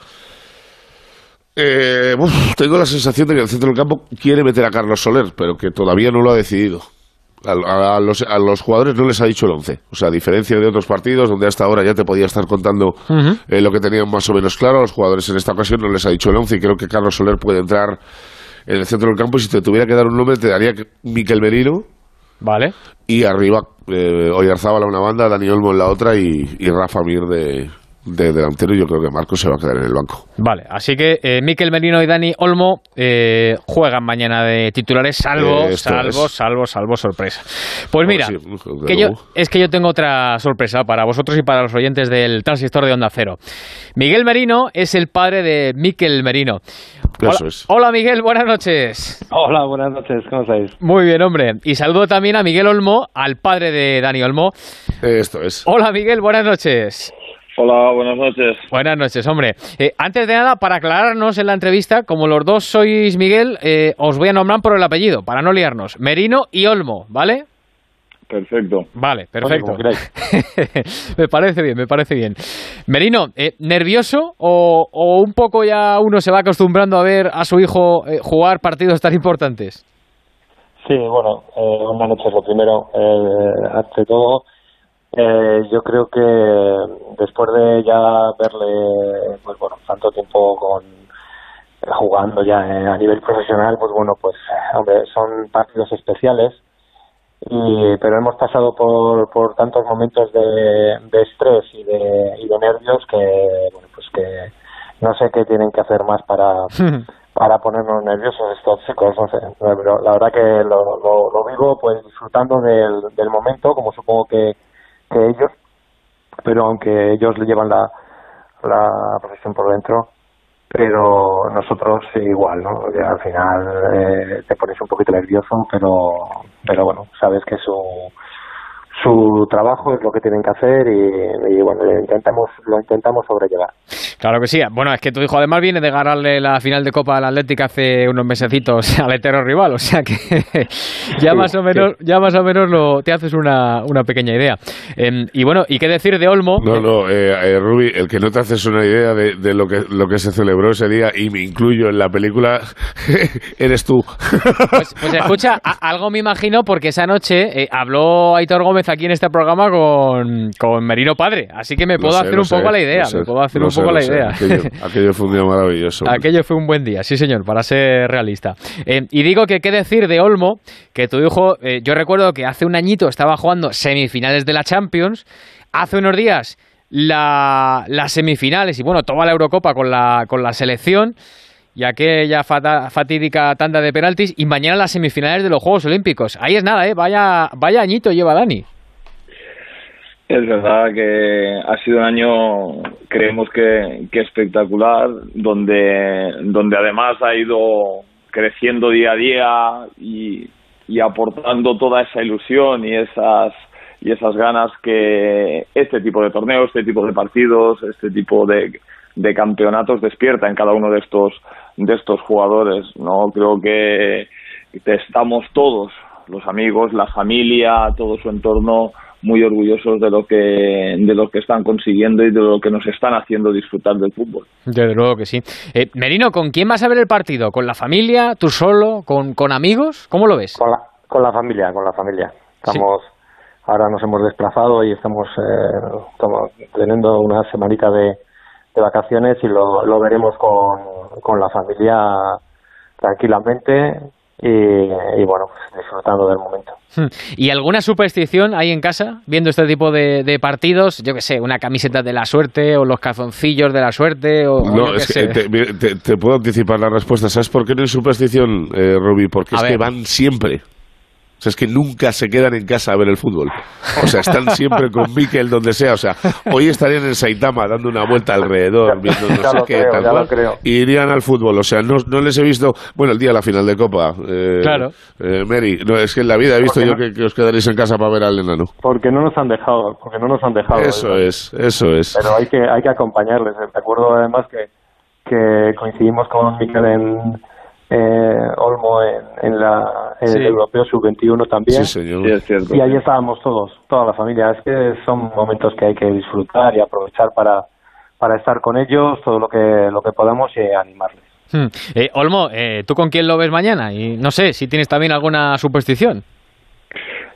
Eh, uf, tengo la sensación de que el centro del campo quiere meter a Carlos Soler, pero que todavía no lo ha decidido. A, a- a los, a los jugadores no les ha dicho el 11. O sea, a diferencia de otros partidos donde hasta ahora ya te podía estar contando eh, lo que tenían más o menos claro, a los jugadores en esta ocasión no les ha dicho el 11 y creo que Carlos Soler puede entrar en el centro del campo y si te tuviera que dar un nombre te daría que- Miquel Merino. Vale. Y arriba eh, Oyarzábal a una banda, Dani Olmo en la otra y, y Rafa Mir de, de delantero. Yo creo que Marcos se va a quedar en el banco. Vale, así que eh, Miquel Merino y Dani Olmo eh, juegan mañana de titulares, salvo, Eh, salvo, es. salvo, salvo sorpresa. Pues mira, sí, que yo, es que yo tengo otra sorpresa para vosotros y para los oyentes del transistor de Onda Cero. Miguel Merino es el padre de Miquel Merino. Hola, Eso es. hola, Miguel, buenas noches. Hola, buenas noches, ¿cómo estáis? Muy bien, hombre. Y saludo también a Miguel Olmo, al padre de Dani Olmo. Esto es. Hola, Miguel, buenas noches. Hola, buenas noches. Buenas noches, hombre. Eh, antes de nada, para aclararnos en la entrevista, como los dos sois Miguel, eh, os voy a nombrar por el apellido, para no liarnos. Merino y Olmo, ¿vale? Perfecto. Vale, perfecto. Me parece bien, me parece bien. Merino, eh, ¿nervioso o, o un poco ya uno se va acostumbrando a ver a su hijo eh, jugar partidos tan importantes? Sí, bueno, eh, buenas noches lo primero. Eh, ante todo, Eh, yo creo que después de ya verle, pues bueno, tanto tiempo con jugando ya a nivel profesional, pues bueno, pues hombre, son partidos especiales y pero hemos pasado por, por tantos momentos de, de estrés y de, y de nervios que bueno pues que no sé qué tienen que hacer más para para ponernos nerviosos estos chicos no sé. Pero la verdad que lo, lo, lo vivo pues disfrutando del, del momento como supongo que, que ellos pero aunque ellos le llevan la la profesión por dentro pero nosotros igual, ¿no? Al final eh, te pones un poquito nervioso, pero, pero bueno, sabes que su, su trabajo es lo que tienen que hacer y, y bueno, lo intentamos, lo intentamos sobrellevar. Claro que sí. Bueno, es que tu hijo además viene de ganarle la final de Copa al Atlético hace unos mesecitos al eterno rival, o sea que ya Sí, más o menos, ya más o menos lo, te haces una, una pequeña idea. Em, y bueno, ¿y qué decir de Olmo? No, no, eh, eh, Rubi, el que no te haces una idea de, de lo, que, lo que se celebró ese día, y me incluyo en la película, eres tú. Pues, pues escucha, a- algo me imagino porque esa noche eh, habló Aitor Gómez aquí en este programa con, con Merino Padre, así que me puedo hacer un sé, poco la idea, sé, me puedo hacer un poco la idea. Aquello, aquello fue un día maravilloso. Aquello fue un buen día, sí señor, para ser realista. Eh, y digo que qué decir de Olmo, que tu hijo, eh, yo recuerdo que hace un añito estaba jugando semifinales de la Champions, hace unos días la, las semifinales y bueno, toda la Eurocopa con la, con la selección y aquella fatídica tanda de penaltis y mañana las semifinales de los Juegos Olímpicos. Ahí es nada, ¿eh? Vaya, vaya añito lleva Dani. Es verdad que ha sido un año, creemos que, que espectacular, donde, donde además ha ido creciendo día a día y, y aportando toda esa ilusión y esas y esas ganas que este tipo de torneos, este tipo de partidos, este tipo de, de campeonatos despierta en cada uno de estos de estos jugadores. No creo que estamos todos, los amigos, la familia, todo su entorno, muy orgullosos de lo que de lo que están consiguiendo y de lo que nos están haciendo disfrutar del fútbol. Desde luego que sí. Eh, Merino, ¿con quién vas a ver el partido? ¿Con la familia? ¿Tú solo? ¿Con, con amigos? ¿Cómo lo ves? Con la, con la familia, con la familia. Estamos ahora nos hemos desplazado y estamos, eh, estamos teniendo una semanita de, de vacaciones y lo, lo veremos con, con la familia tranquilamente y, y bueno, pues disfrutando del momento. Hmm. ¿Y alguna superstición hay en casa viendo este tipo de, de partidos? Yo qué sé, una camiseta de la suerte o los calzoncillos de la suerte o No, es que sé. te, mira, te- te puedo anticipar la respuesta. ¿Sabes por qué no hay superstición, eh, Rubi? Porque A es ver. que van siempre. O sea, es que nunca se quedan en casa a ver el fútbol. O sea, están siempre con Mikel donde sea. O sea, hoy estarían en Saitama dando una vuelta alrededor, viendo no Ya sé lo qué, creo, tal ya lo cual, creo. y irían al fútbol. O sea, no, no les he visto... Bueno, el día de la final de Copa. eh, Claro. eh, Mary, no, es que en la vida he visto yo no- que, que os quedaréis en casa para ver al enano. Porque no nos han dejado, porque no nos han dejado. Eso es, eso es. Pero hay que hay que acompañarles. Te acuerdo además que, que coincidimos con Miquel en eh, Olmo en, en, la, en Sí. el Europeo Sub-21 también. Sí, señor. Sí, es cierto. Y ahí estábamos todos, toda la familia. Es que son momentos que hay que disfrutar y aprovechar para, para estar con ellos, todo lo que, lo que podamos y animarles. Hmm. Eh, Olmo, eh, ¿tú con quién lo ves mañana? Y no sé si tienes también alguna superstición.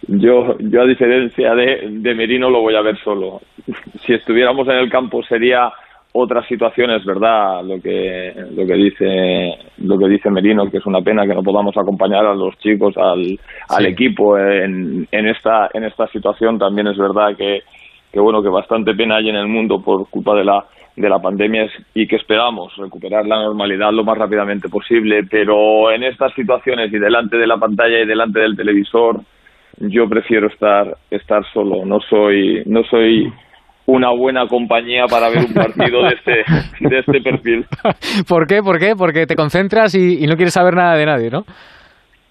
Yo, yo a diferencia de, de Merino lo voy a ver solo. Si estuviéramos en el campo sería otra situación, es verdad lo que lo que dice lo que dice Merino, que es una pena que no podamos acompañar a los chicos al, al equipo en, en esta en esta situación. También es verdad que, que bueno que bastante pena hay en el mundo por culpa de la de la pandemia y que esperamos recuperar la normalidad lo más rápidamente posible, pero en estas situaciones y delante de la pantalla y delante del televisor yo prefiero estar estar solo. No soy no soy una buena compañía para ver un partido de este de este perfil ¿Por qué? ¿Por qué? Porque te concentras y, y no quieres saber nada de nadie, ¿no?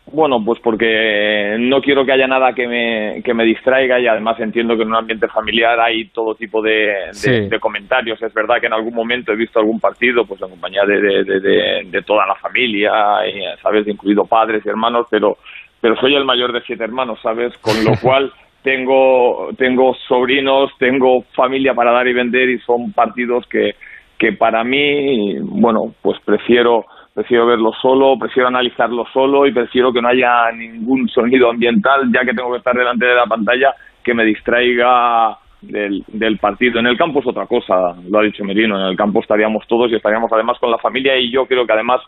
bueno pues porque no quiero que haya nada que me que me distraiga y además entiendo que en un ambiente familiar hay todo tipo de, de- Sí. de comentarios es verdad que en algún momento he visto algún partido pues en compañía de, de, de, de- de toda la familia y, sabes incluido padres y hermanos pero pero soy el mayor de siete hermanos sabes con lo cual tengo tengo sobrinos tengo familia para dar y vender y son partidos que que para mí bueno pues prefiero prefiero verlo solo prefiero analizarlo solo y prefiero que no haya ningún sonido ambiental ya que tengo que estar delante de la pantalla que me distraiga del, del partido. En el campo es otra cosa, lo ha dicho Merino, en el campo estaríamos todos y estaríamos además con la familia y yo creo que además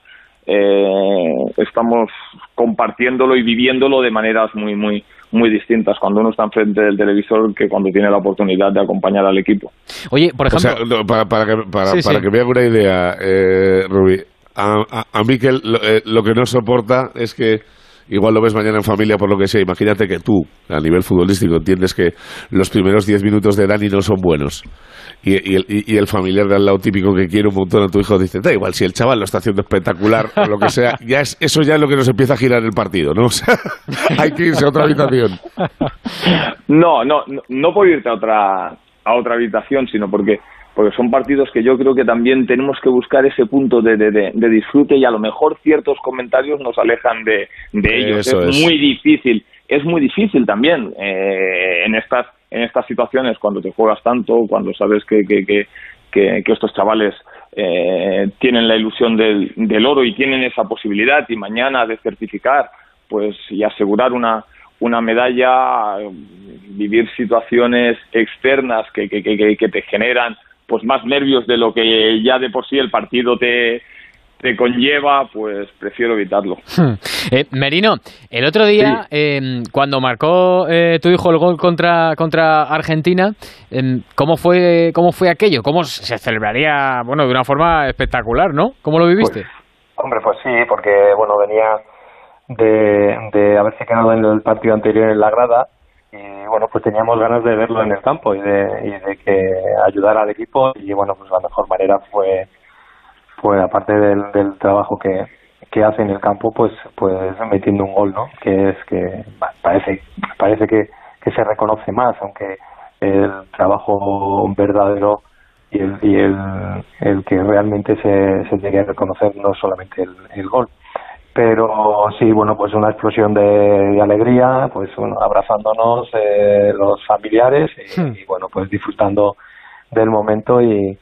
eh, estamos compartiéndolo y viviéndolo de maneras muy, muy, muy distintas cuando uno está enfrente del televisor que cuando tiene la oportunidad de acompañar al equipo. Oye, por ejemplo... O sea, no, para, para que, para, Sí, para sí. que me haga una idea, eh, Rubí, a, a, a Miquel lo, eh, lo que no soporta es que igual lo ves mañana en familia por lo que sea. Imagínate que tú, a nivel futbolístico, entiendes que los primeros 10 minutos de Dani no son buenos. Y, y el, familiar de al lado típico que quiere un montón a tu hijo dice, da igual, si el chaval lo está haciendo espectacular o lo que sea, ya es, eso ya es lo que nos empieza a girar el partido, ¿no? O sea, hay que irse a otra habitación. No, no, no, no por irte a otra, a otra habitación, sino porque, porque son partidos que yo creo que también tenemos que buscar ese punto de, de, de- de disfrute y a lo mejor ciertos comentarios nos alejan de, de ellos. Eso es, es. muy difícil, es muy difícil también eh, en estas en estas situaciones cuando te juegas tanto, cuando sabes que, que, que, que, que estos chavales eh, tienen la ilusión del, del oro y tienen esa posibilidad y mañana de certificar pues y asegurar una una medalla vivir situaciones externas que, que, que- que te generan pues más nervios de lo que ya de por sí el partido te te conlleva pues prefiero evitarlo Hmm. Eh, Merino, el otro día, eh, cuando marcó eh, tu hijo el gol contra, contra Argentina, eh, ¿cómo, fue, ¿cómo fue aquello? ¿Cómo se celebraría, bueno, de una forma espectacular, ¿no? ¿Cómo lo viviste? Hombre, pues sí, porque bueno, venía de, de haberse quedado en el partido anterior en la grada y bueno, pues teníamos ganas de verlo en el campo y de, y de que ayudara al equipo y bueno, pues la mejor manera fue, fue aparte del, del trabajo que, que hace en el campo, pues, pues metiendo un gol, ¿no? Que es que parece, parece que, que se reconoce más, aunque el trabajo verdadero y el, y el, el que realmente se, se llegue a reconocer no solamente el, el gol. Pero sí, bueno, pues una explosión de, de alegría, pues bueno, abrazándonos eh, los familiares y, y, bueno, pues disfrutando del momento y,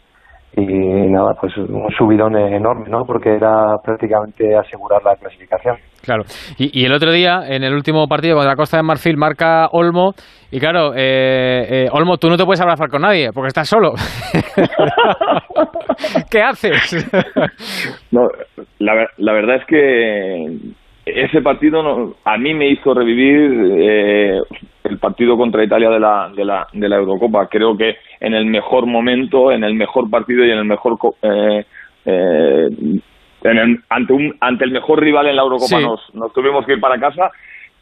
y nada, pues un subidón enorme, ¿no? Porque era prácticamente asegurar la clasificación. Claro. Y, y el otro día, en el último partido contra Costa de Marfil, marca Olmo. Y claro, eh, eh, Olmo, tú no te puedes abrazar con nadie porque estás solo. ¿Qué haces? No, la, la verdad es que ese partido no- a mí me hizo revivir eh, el partido contra Italia de la, de, la, de la Eurocopa. Creo que en el mejor momento, en el mejor partido y en el mejor... eh, eh, en el- ante, un, ante el mejor rival en la Eurocopa Sí. nos, nos tuvimos que ir para casa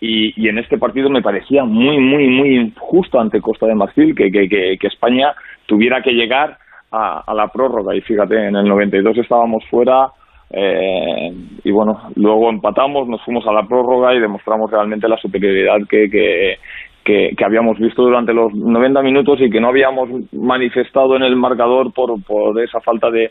y, y en este partido me parecía muy, muy, muy injusto ante Costa de Marfil que, que, que, que España tuviera que llegar a, a la prórroga. Y fíjate, en el 92 estábamos fuera eh, y bueno, luego empatamos, nos fuimos a la prórroga y demostramos realmente la superioridad que, que, que, que habíamos visto durante los 90 minutos y que no habíamos manifestado en el marcador por, por esa falta de,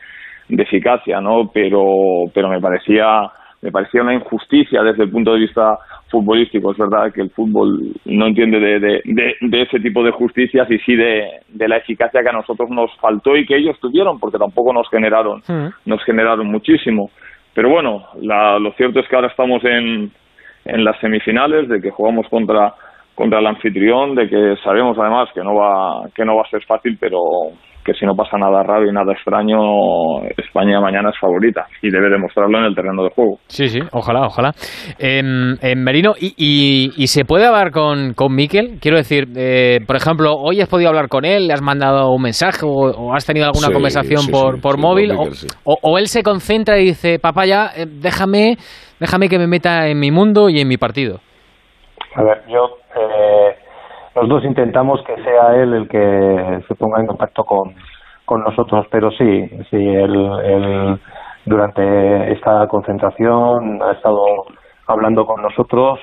de eficacia, ¿no? Pero, pero me parecía me parecía una injusticia desde el punto de vista futbolístico. Es verdad que el fútbol no entiende de, de, de, de ese tipo de justicias y sí de, de la eficacia que a nosotros nos faltó y que ellos tuvieron, porque tampoco nos generaron, nos generaron muchísimo. Pero bueno, la- lo cierto es que ahora estamos en, en las semifinales, de que jugamos contra contra el anfitrión, de que sabemos además que no va que no va a ser fácil, pero que si no pasa nada raro y nada extraño, España mañana es favorita y debe demostrarlo en el terreno de juego. Sí, sí, ojalá, ojalá. Em, em, Merino, ¿y, y, y se puede hablar con, con Miquel? Quiero decir, eh, por ejemplo, hoy has podido hablar con él, le has mandado un mensaje o, o has tenido alguna Sí, conversación sí, por, sí, por sí, móvil, con o, Miquel, sí. o- o él se concentra y dice, papá, ya, eh, déjame, déjame que me meta en mi mundo y en mi partido. A ver, yo, eh, los dos intentamos que sea él el que se ponga en contacto con, con nosotros, pero sí, sí, él, él durante esta concentración ha estado hablando con nosotros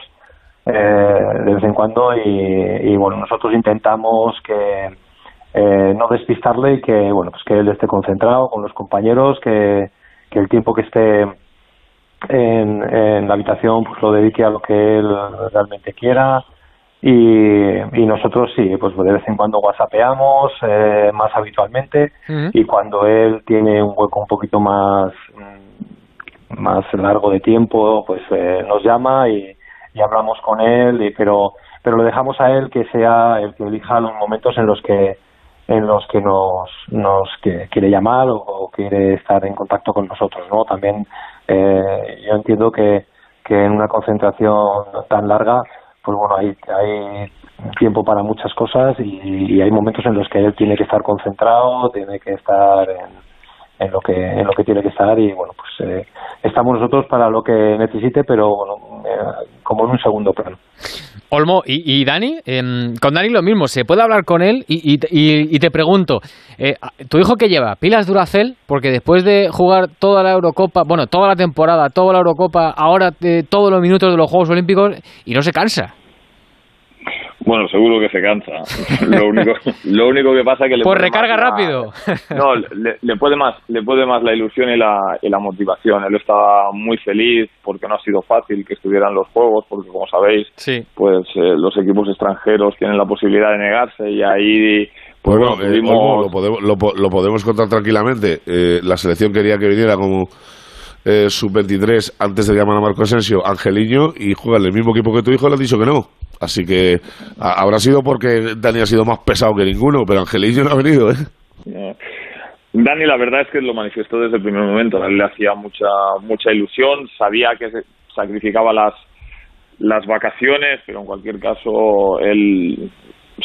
eh, de vez en cuando y, y, bueno, nosotros intentamos que eh, no despistarle y que bueno, pues que él esté concentrado con los compañeros, que, que el tiempo que esté en, en la habitación pues lo dedique a lo que él realmente quiera y, y nosotros sí, pues de vez en cuando whatsappeamos eh, más habitualmente. Y cuando él tiene un hueco un poquito más más largo de tiempo pues eh, nos llama y, y hablamos con él. Y, pero pero lo dejamos a él que sea el que elija los momentos en los que en los que nos, nos quiere llamar o, quiere estar en contacto con nosotros, ¿no? También eh, yo entiendo que, que en una concentración tan larga, pues bueno, hay, hay tiempo para muchas cosas y, hay momentos en los que él tiene que estar concentrado, tiene que estar en, en lo que en lo que tiene que estar y bueno, pues eh, estamos nosotros para lo que necesite, pero bueno, eh, como en un segundo plano. Olmo, ¿y, Dani? Em, con Dani lo mismo, ¿se puede hablar con él? Y, y, te pregunto, eh, ¿tu hijo qué lleva? ¿Pilas Duracel? Porque después de jugar toda la Eurocopa, bueno, toda la temporada, toda la Eurocopa, ahora todos los minutos de los Juegos Olímpicos, y no se cansa. Bueno, seguro que se cansa. Lo único, lo único que pasa es que le pues recarga rápido. no, le, puede más, le puede más la ilusión y la, y la motivación. Él está muy feliz porque no ha sido fácil que estuvieran los juegos, porque como sabéis, pues eh, los equipos extranjeros tienen la posibilidad de negarse y ahí pues bueno, eh, lo, podemos, lo, podemos contar tranquilamente. Eh, la selección quería que viniera como eh, sub-23 antes de llamar a Marco Asensio, Angeliño, y juega en el mismo equipo que tu hijo, le han dicho que no. Así que habrá sido porque Dani ha sido más pesado que ninguno, pero Angeliño no ha venido, ¿eh? Dani, la verdad es que lo manifestó desde el primer momento. Le hacía mucha, mucha ilusión, sabía que se sacrificaba las, las vacaciones, pero en cualquier caso, él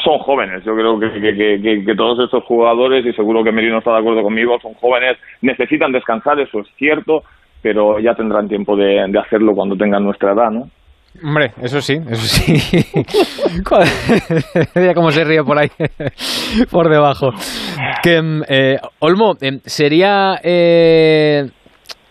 son jóvenes. Yo creo que, que, que, todos estos jugadores, y seguro que Merino está de acuerdo conmigo, son jóvenes, necesitan descansar, eso es cierto, pero ya tendrán tiempo de, hacerlo cuando tengan nuestra edad, ¿no? Hombre, eso sí, eso sí. Mira cómo se ríe por ahí, por debajo. Mm, eh, Olmo, em, sería eh,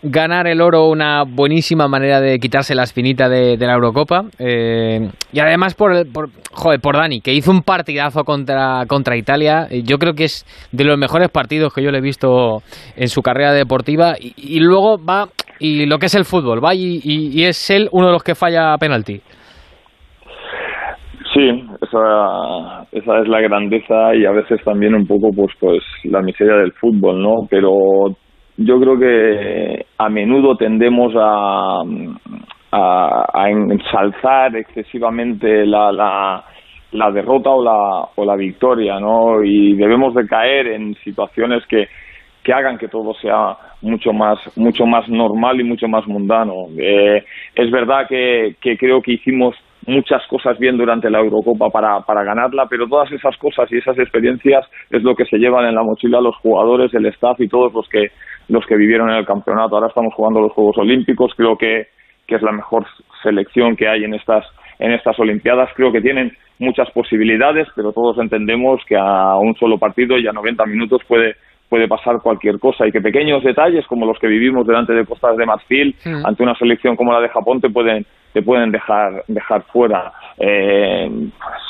ganar el oro una buenísima manera de quitarse la espinita de, la Eurocopa. Eh, y además por, por, joder, por Dani, que hizo un partidazo contra, contra Italia. Yo creo que es de los mejores partidos que yo le he visto en su carrera deportiva. Y, luego va, y lo que es el fútbol, va y, es él uno de los que falla penalti. Sí, esa, esa es la grandeza y a veces también un poco pues pues la miseria del fútbol, ¿no? Pero yo creo que a menudo tendemos a, a, ensalzar excesivamente la, la, la, derrota o la, o la victoria, ¿no? Y debemos de caer en situaciones que, que hagan que todo sea mucho más mucho más normal y mucho más mundano. Eh, es verdad que, creo que hicimos muchas cosas bien durante la Eurocopa para, para ganarla, pero todas esas cosas y esas experiencias es lo que se llevan en la mochila los jugadores, el staff y todos los que los que vivieron en el campeonato. Ahora estamos jugando los Juegos Olímpicos, creo que, que es la mejor selección que hay en estas en estas Olimpiadas. Creo que tienen muchas posibilidades, pero todos entendemos que a un solo partido y a 90 minutos puede puede pasar cualquier cosa. Y que pequeños detalles como los que vivimos delante de Costas de Marfil ante una selección como la de Japón te pueden te pueden dejar dejar fuera. Eh,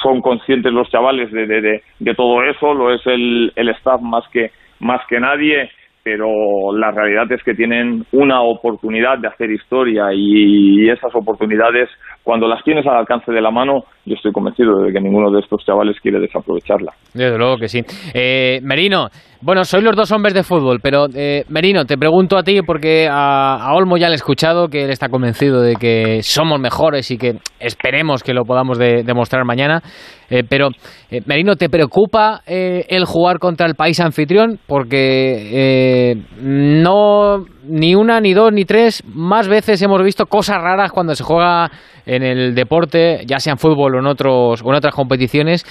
son conscientes los chavales de, de, de, todo eso lo es el, el staff más que más que nadie pero la realidad es que tienen una oportunidad de hacer historia y esas oportunidades, cuando las tienes al alcance de la mano, yo estoy convencido de que ninguno de estos chavales quiere desaprovecharla. Desde luego que sí. Eh, Merino, bueno, soy los dos hombres de fútbol, pero eh, Merino, te pregunto a ti porque a, Olmo ya le he escuchado que él está convencido de que somos mejores y que esperemos que lo podamos demostrar mañana. Eh, pero, eh, Merino, ¿te preocupa el jugar contra el país anfitrión? Porque no, ni una, ni dos, ni tres, más veces hemos visto cosas raras cuando se juega en el deporte, ya sea en fútbol o en, otros, o en otras competiciones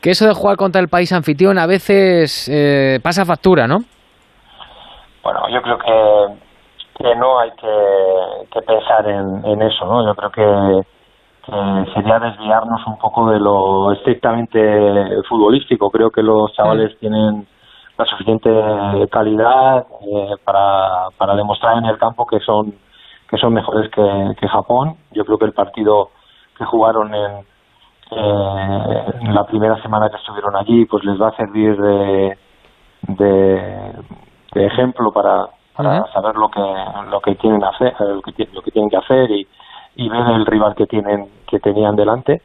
que eso de jugar contra el país anfitrión a veces eh, pasa factura, ¿no? Bueno, yo creo que, que no hay que, pensar en, eso, ¿no? Yo creo que, sería desviarnos un poco de lo estrictamente futbolístico. Creo que los chavales tienen la suficiente calidad eh, para, para demostrar en el campo que son que son mejores que, que Japón. Yo creo que el partido que jugaron en, eh, la primera semana que estuvieron allí pues les va a servir de, de, ejemplo para, para saber lo que lo que tienen hacer lo que, lo que tienen que hacer y, y ver el rival que tienen que tenían delante.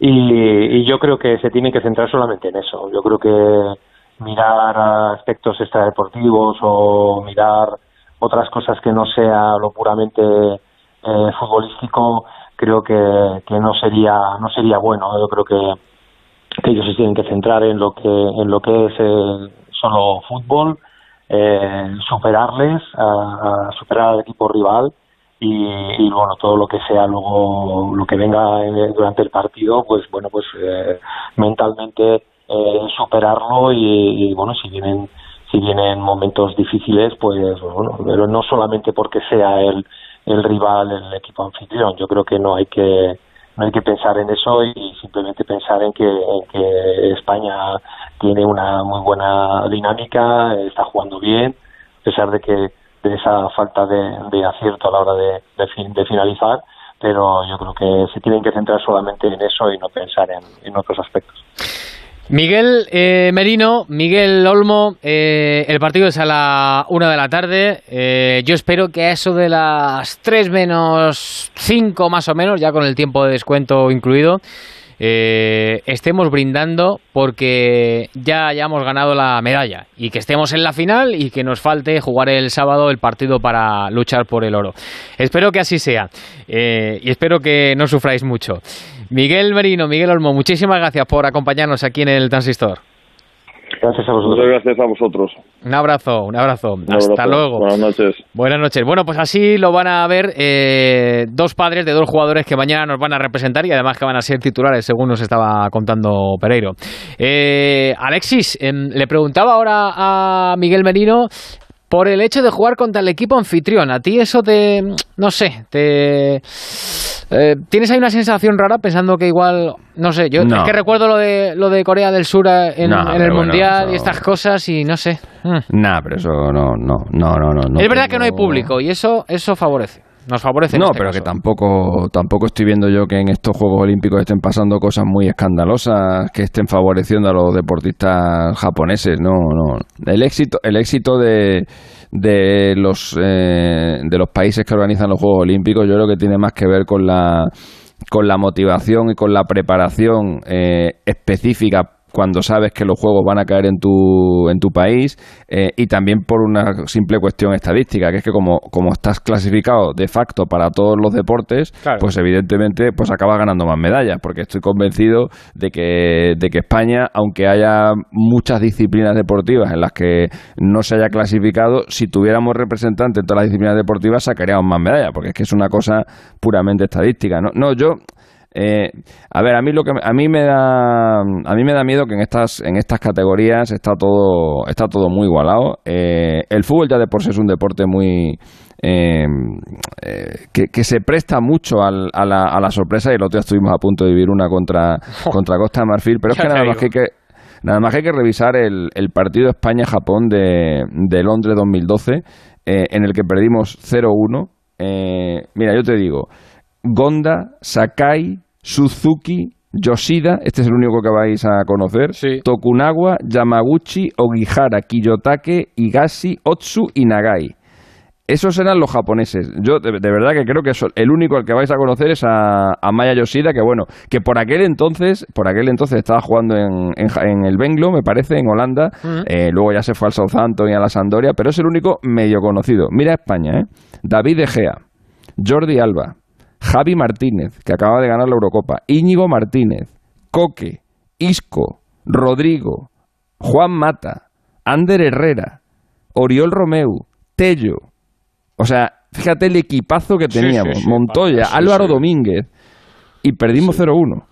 Y, y yo creo que se tienen que centrar solamente en eso. Yo creo que mirar aspectos extradeportivos o mirar otras cosas que no sea lo puramente eh, futbolístico creo que, que no sería no sería bueno. Yo creo que, que ellos se tienen que centrar en lo que en lo que es eh, solo fútbol, eh, superarles, a, a superar al equipo rival y, y, bueno todo lo que sea luego lo que venga en- durante el partido pues bueno pues eh, mentalmente eh, superarlo y, y, bueno si vienen si vienen momentos difíciles pues bueno pero no solamente porque sea el el rival el equipo anfitrión. Yo creo que no hay que no hay que pensar en eso y simplemente pensar en que, en que España tiene una muy buena dinámica está jugando bien a pesar de que esa falta de, de acierto a la hora de, fin- de finalizar, pero yo creo que se tienen que centrar solamente en eso y no pensar en, otros aspectos. Miguel eh, Merino, Miguel Olmo, eh, el partido es a la una de la tarde. Eh, yo espero que a eso de las 3 menos 5 más o menos, ya con el tiempo de descuento incluido, eh, estemos brindando porque ya hayamos ganado la medalla y que estemos en la final y que nos falte jugar el sábado el partido para luchar por el oro. Espero que así sea eh, y espero que no sufráis mucho. Miguel Merino, Miguel Olmo, muchísimas gracias por acompañarnos aquí en el Transistor. Gracias a Muchas gracias a vosotros. Un abrazo, un abrazo. Un Hasta luego. Buenas noches. Buenas noches. Bueno, pues así lo van a ver eh, dos padres de dos jugadores que mañana nos van a representar y además que van a ser titulares, según nos estaba contando Pereiro. Eh, Alexis, le preguntaba ahora a Miguel Merino por el hecho de jugar contra el equipo anfitrión. ¿A ti eso te, no sé, te... eh, ¿Tienes ahí una sensación rara pensando que igual, no sé, yo No. es que recuerdo lo de, lo de Corea del Sur eh, en, No, en el bueno, Mundial eso- y estas cosas y no sé. Mm. Nah, pero eso no, no, no, no, no. es verdad que no hay público y eso, eso favorece. Nos favorece. en No, este pero caso. que tampoco, tampoco estoy viendo yo que en estos Juegos Olímpicos estén pasando cosas muy escandalosas que estén favoreciendo a los deportistas japoneses. No, no. El éxito, el éxito de, de los eh, de los países que organizan los Juegos Olímpicos, yo creo que tiene más que ver con la con la motivación y con la preparación eh, específica cuando sabes que los juegos van a caer en tu, en tu país eh, y también por una simple cuestión estadística, que es que como, como estás clasificado de facto para todos los deportes, Claro. pues evidentemente pues acabas ganando más medallas, porque estoy convencido de que, de que España, aunque haya muchas disciplinas deportivas en las que no se haya clasificado, si tuviéramos representantes en todas las disciplinas deportivas sacaríamos más medallas, porque es que es una cosa puramente estadística. No, no yo eh, a ver, a mí lo que me- a mí me da a mí me da miedo que en estas en estas categorías está todo está todo muy igualado. Eh, el fútbol ya de por sí es un deporte muy eh, que, que se presta mucho al- a, la, a la sorpresa y el otro día estuvimos a punto de vivir una contra contra Costa de Marfil, pero es que nada más que que Nada más que hay que revisar el, el partido España-Japón de, de Londres 2012, eh, en el que perdimos 0-1. Eh, mira, yo te digo, Gonda, Sakai, Suzuki, Yoshida, este es el único que vais a conocer, Tokunawa, Yamaguchi, Ogihara, Kiyotake, Higashi, Otsu y Nagai. Esos eran los japoneses. Yo de, de verdad que creo que eso- el único al que vais a conocer es a, a Maya Yoshida, que bueno, que por aquel entonces, por aquel entonces estaba jugando en, en, Ja- en el Benglo, me parece, en Holanda. Eh, luego ya se fue al Southampton y a la Sampdoria, pero es el único medio conocido. Mira España, ¿eh? David De Gea, Jordi Alba, Javi Martínez, que acaba de ganar la Eurocopa, Íñigo Martínez, Coque, Isco, Rodrigo, Juan Mata, Ander Herrera, Oriol Romeu, Tello. O sea, fíjate el equipazo que teníamos. sí, sí, Montoya, Álvaro. Domínguez. Y perdimos 0-1.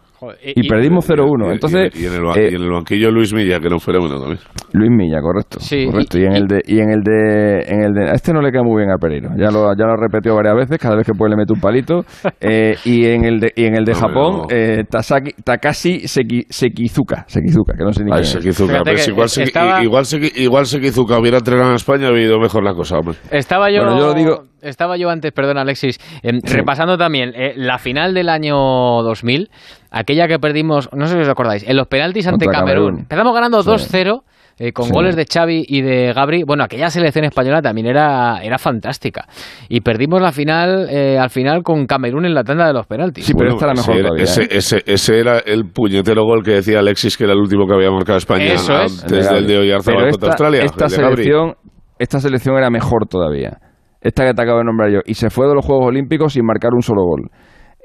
Y- Y, perdimos 0-1. Y- Entonces, y, en el, eh, y en el banquillo Luis Milla, que no fuera bueno también. Luis Milla, correcto. Sí, correcto. Y, en el de, y en el de, en el de, a este no le queda muy bien a Pereiro. Ya lo, ya lo ha repetido varias veces, cada vez que puede le mete un palito. Eh, y en el de, y en el de Japón, no. eh, Tasaki- Takashi Seki- Sekizuka, Sekizuka, que no sé ni Ay, quién es. Sekizuka, igual, Seki- estaba- igual, Seki- igual Sekizuka hubiera entrenado en España, hubiera ido mejor la cosa, hombre. Estaba yo, Bueno, yo lo digo- estaba yo antes, perdón Alexis, em, repasando también eh, la final del año 2000, aquella que perdimos, no sé si os acordáis, en los penaltis ante Camerún. Camerún. Empezamos ganando Sí. 2-0 eh, con Sí. goles de Xavi y de Gabri. Bueno, aquella selección española también era, era fantástica. Y perdimos la final eh, al final con Camerún en la tanda de los penaltis. Sí, pero Bueno, esta era mejor ese, todavía, ese, ¿eh? ese, ese era el puñetero gol que decía Alexis que era el último que había marcado España Eso es. antes del de Oyarzabal contra esta, Australia. esta selección, esta selección era mejor todavía. Esta que te acabo de nombrar yo. Y se fue de los Juegos Olímpicos sin marcar un solo gol.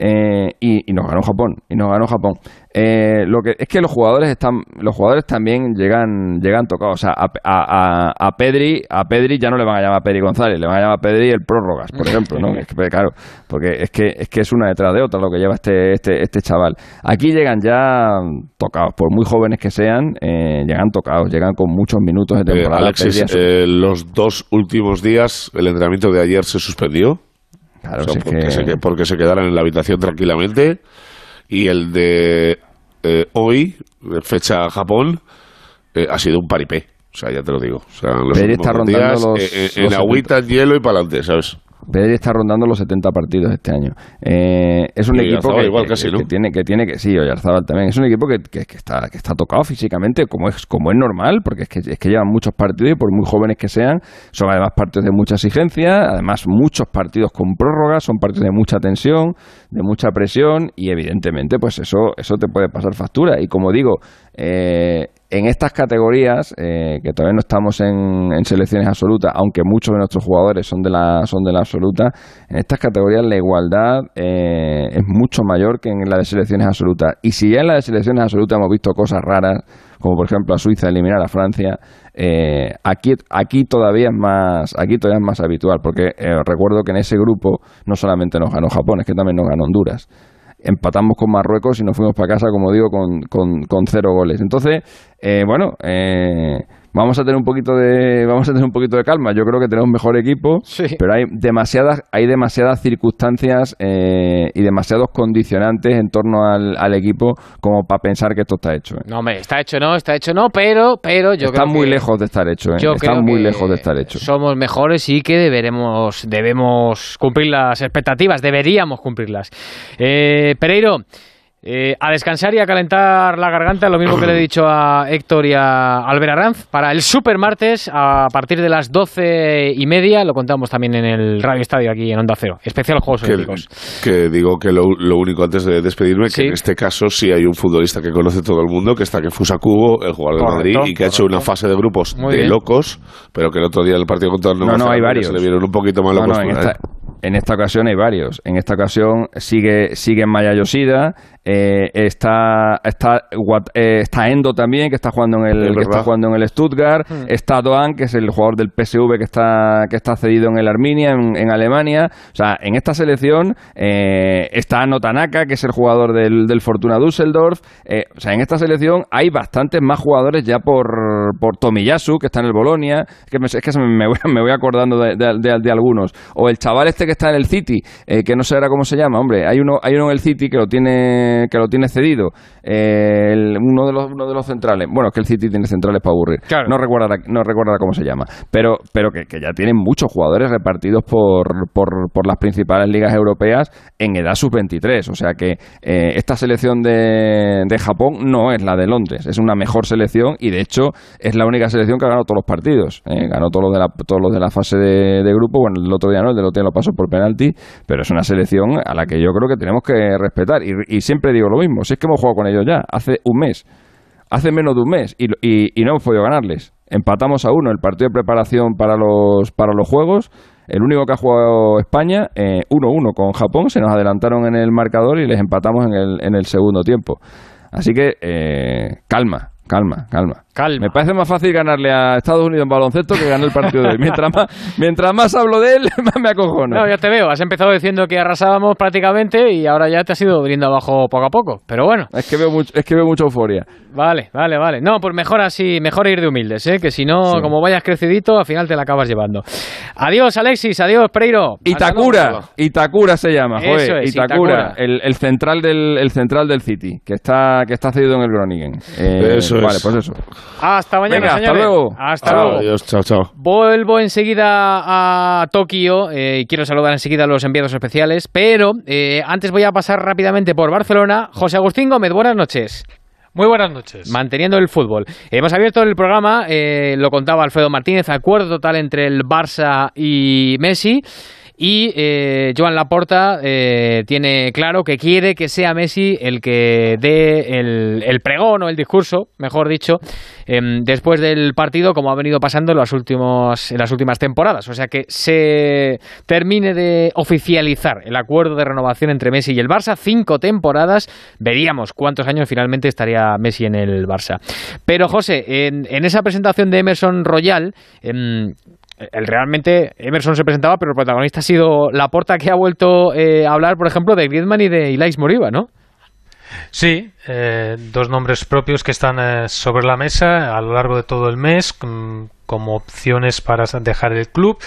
Eh, y, y nos ganó Japón, y nos ganó Japón. Eh, lo que es que los jugadores están, los jugadores también llegan, llegan tocados. O sea, a, a, a, Pedri, a Pedri ya no le van a llamar Pedri González, le van a llamar Pedri el prórrogas, por ejemplo, ¿no? Es que, claro, porque es que es que es una detrás de otra lo que lleva este, este, este chaval. Aquí llegan ya tocados, por muy jóvenes que sean, eh, llegan tocados, llegan con muchos minutos de temporada. Alexis, los dos últimos días, el entrenamiento de ayer se suspendió. Claro, porque, se, porque se quedaran en la habitación tranquilamente y el de eh, hoy, fecha Japón, eh, ha sido un paripé. O sea, ya te lo digo. O sea, los está rondando días, los, en, agüita, en hielo y para adelante, ¿sabes? Pedri está rondando los 70 partidos este año. Eh, es un equipo que, igual casi, ¿no? que, tiene que tiene que sí, Oyarzabal también. Es un equipo que, que, está que está tocado físicamente como es como es normal, porque es que es que llevan muchos partidos y por muy jóvenes que sean, son además partidos de mucha exigencia, además muchos partidos con prórrogas, son partidos de mucha tensión, de mucha presión y evidentemente pues eso eso te puede pasar factura y como digo, eh, en estas categorías, eh, que todavía no estamos en, selecciones absolutas, aunque muchos de nuestros jugadores son de la, son de la absoluta, en estas categorías la igualdad eh, es mucho mayor que en la de selecciones absolutas. Y si ya en la de selecciones absolutas hemos visto cosas raras, como por ejemplo a Suiza eliminar a Francia, eh, aquí, aquí todavía es más, aquí todavía es más habitual, porque recuerdo que en ese grupo no solamente nos ganó Japón, es que también nos ganó Honduras empatamos con Marruecos y nos fuimos para casa, como digo, con, con, con cero goles. Entonces, eh, bueno, eh, vamos a tener un poquito de vamos a tener un poquito de calma yo creo que tenemos un mejor equipo pero hay demasiadas hay demasiadas circunstancias eh, y demasiados condicionantes en torno al, equipo como para pensar que esto está hecho ¿eh? no hombre está hecho no está hecho no pero pero yo está creo muy lejos de estar hecho ¿eh? está muy lejos de estar hecho somos mejores y que deberemos debemos cumplir las expectativas deberíamos cumplirlas eh, Pereiro eh, a descansar y a calentar la garganta, lo mismo que le he dicho a Héctor y a Albert Aranz, para el Super Martes a partir de las doce y media, lo contamos también en el Radio Estadio aquí en Onda Cero, especial Juegos que, Olímpicos. Que digo que lo, único antes de despedirme, que en este caso sí hay un futbolista que conoce todo el mundo, que está que Fusa Cubo, el jugador de Madrid, y que ha hecho una fase de grupos de locos, pero que el otro día el partido contra el no, no, hay varios. se le vieron un poquito más locos. en, esta, ocasión hay varios. En esta ocasión sigue, sigue Maya Yoshida, eh, está, está, eh, está Endo también, que está jugando en el, que está jugando en el Stuttgart. Hmm. Está Doan, que es el jugador del PSV que está, que está cedido en el Arminia, en, Alemania. O sea, en esta selección eh, está Notanaka, que es el jugador del, del Fortuna Düsseldorf. Eh, o sea, en esta selección hay bastantes más jugadores ya por, por Tomiyasu, que está en el Bolonia. Es que me, es que me, voy, me voy acordando de, de, algunos. O el chaval este que está en el City, que no sé ahora cómo se llama, hombre. Hay uno, hay uno en el City que lo tiene que lo tiene cedido, eh, uno, de los, uno de los centrales, bueno, es que el City tiene centrales para aburrir, no, recuerda, no recuerda cómo se llama, pero, pero que, ya tienen muchos jugadores repartidos por, por, las principales ligas europeas en edad sub-23, o sea que eh, esta selección de, de Japón no es la de Londres, es una mejor selección y de hecho es la única selección que ha ganado todos los partidos, eh, ganó todos los de la, todos los de la fase de, grupo, bueno, el otro día no, el del otro día lo pasó por penalti, pero es una selección a la que yo creo que tenemos que respetar y, y siempre digo lo mismo, si es que hemos jugado con ellos ya, hace un mes, hace menos de un mes, y, y, no hemos podido ganarles. Empatamos a uno el partido de preparación para los, para los Juegos, el único que ha jugado España, 1-1 eh, con Japón, se nos adelantaron en el marcador y les empatamos en el, en el segundo tiempo. Así que eh, calma, calma, calma. Me parece más fácil ganarle a Estados Unidos en baloncesto que ganar el partido de hoy. Mientras más, mientras más hablo de él, más me acojono. No, ya te veo. Has empezado diciendo que arrasábamos prácticamente y ahora ya te has ido viniendo abajo poco a poco. Pero bueno. Es que veo, mucho, es que veo mucha euforia. Vale, vale, vale. No, pues mejor así, mejor ir de humildes, ¿eh? Que si no, como vayas crecidito, al final te la acabas llevando. Adiós, Alexis. Adiós, Pereiro. Itakura. Itakura se llama, joder. Itakura. El, central del, el central del City, que está, que está cedido en el Groningen. Eh, eso vale, pues eso. Hasta mañana, Hasta luego. Hasta luego. Adiós, chao, chao. Vuelvo enseguida a Tokio eh, y quiero saludar enseguida a los enviados especiales, pero eh, antes voy a pasar rápidamente por Barcelona. José Agustín Gómez, buenas noches. Muy buenas noches. Manteniendo el fútbol. Hemos abierto el programa, eh, lo contaba Alfredo Martínez, acuerdo total entre el Barça y Messi. Y eh, Joan Laporta eh, tiene claro que quiere que sea Messi el que dé el, pregón o el discurso, mejor dicho, em, después del partido, como ha venido pasando en, los últimos, en las últimas temporadas. O sea que se termine de oficializar el acuerdo de renovación entre Messi y el Barça. Cinco temporadas. Veríamos cuántos años finalmente estaría Messi en el Barça. Pero José, en, esa presentación de Emerson Royal, em, realmente Emerson se presentaba, pero el protagonista ha sido Laporta que ha vuelto eh, a hablar, por ejemplo, de Griezmann y de Ilais Moriba, ¿no? Sí, eh, dos nombres propios que están eh, sobre la mesa a lo largo de todo el mes como opciones para dejar el club.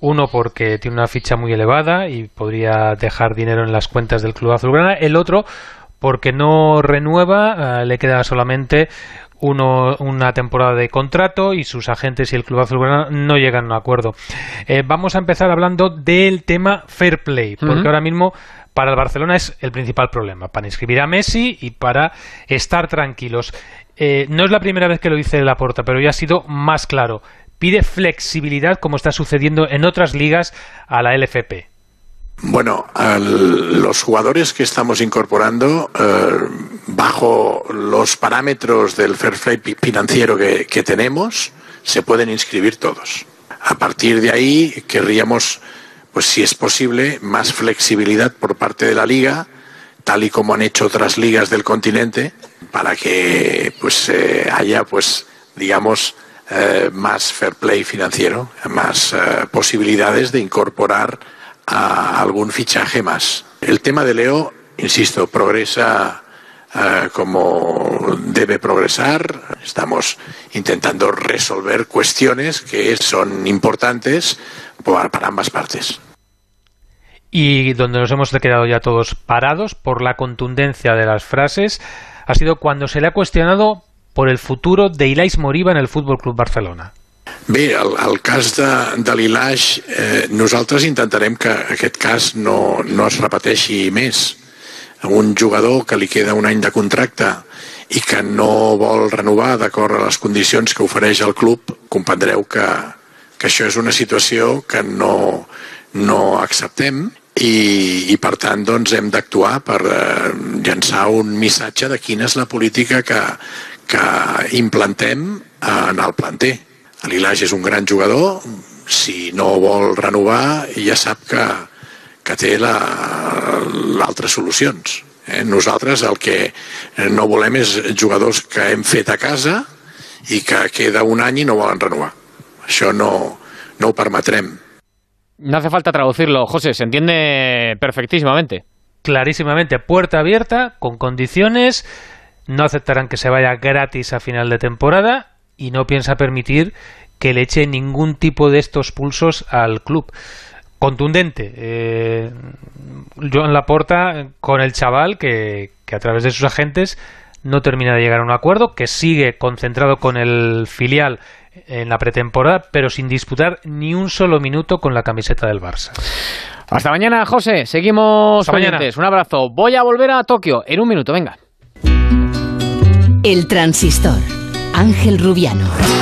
Uno porque tiene una ficha muy elevada y podría dejar dinero en las cuentas del club azulgrana. El otro porque no renueva, le queda solamente uno, una temporada de contrato y sus agentes y el club azulgrana no llegan a un acuerdo. Eh, vamos a empezar hablando del tema fair play, porque ahora mismo para el Barcelona es el principal problema, para inscribir a Messi y para estar tranquilos. Eh, no es la primera vez que lo dice Laporta, pero ya ha sido más claro. Pide flexibilidad, como está sucediendo en otras ligas, a la LFP. Bueno, los jugadores que estamos incorporando eh, bajo los parámetros del fair play financiero que, tenemos se pueden inscribir todos. A partir de ahí querríamos, pues si es posible, más flexibilidad por parte de la liga, tal y como han hecho otras ligas del continente, para que pues eh, haya, pues digamos, eh, más fair play financiero, más posibilidades de incorporar a algún fichaje más. El tema de Leo, insisto, progresa eh, como debe progresar. Estamos intentando resolver cuestiones que son importantes para ambas partes. Y donde nos hemos quedado ya todos parados por la contundencia de las frases ha sido cuando se le ha cuestionado por el futuro de Ilais Moriba en el Fútbol Club Barcelona. Bé, el, el cas de, de l'Ilaix, eh, nosaltres intentarem que aquest cas no, no es repeteixi més. Un jugador que li queda un any de contracte i que no vol renovar d'acord a les condicions que ofereix el club, comprendreu que, que això és una situació que no, no acceptem i, i per tant doncs, hem d'actuar per eh, llançar un missatge de quina és la política que, que implantem en el planter. L'Ilage és un gran jugador, si no vol renovar ja sap que, que té l'altres la, solucions. Eh? Nosaltres el que no volem és jugadors que hem fet a casa i que queda un any i no volen renovar. Això no, no ho permetrem. No hace falta traducirlo, José, se entiende perfectísimamente. Clarísimamente, puerta abierta, con condiciones, no aceptarán que se vaya gratis a final de temporada y no piensa permitir que le eche ningún tipo de estos pulsos al club. Contundente. Eh, Joan Laporta con el chaval que, que a través de sus agentes no termina de llegar a un acuerdo, que sigue concentrado con el filial en la pretemporada, pero sin disputar ni un solo minuto con la camiseta del Barça. Hasta mañana, José. Seguimos pendientes. Un abrazo. Voy a volver a Tokio en un minuto. Venga. El transistor. Ángel Rubiano.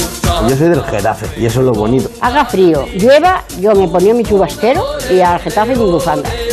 Yo soy del Getafe y eso es lo bonito. Haga frío, llueva, yo me ponía mi chubastero y al Getafe mi bufanda.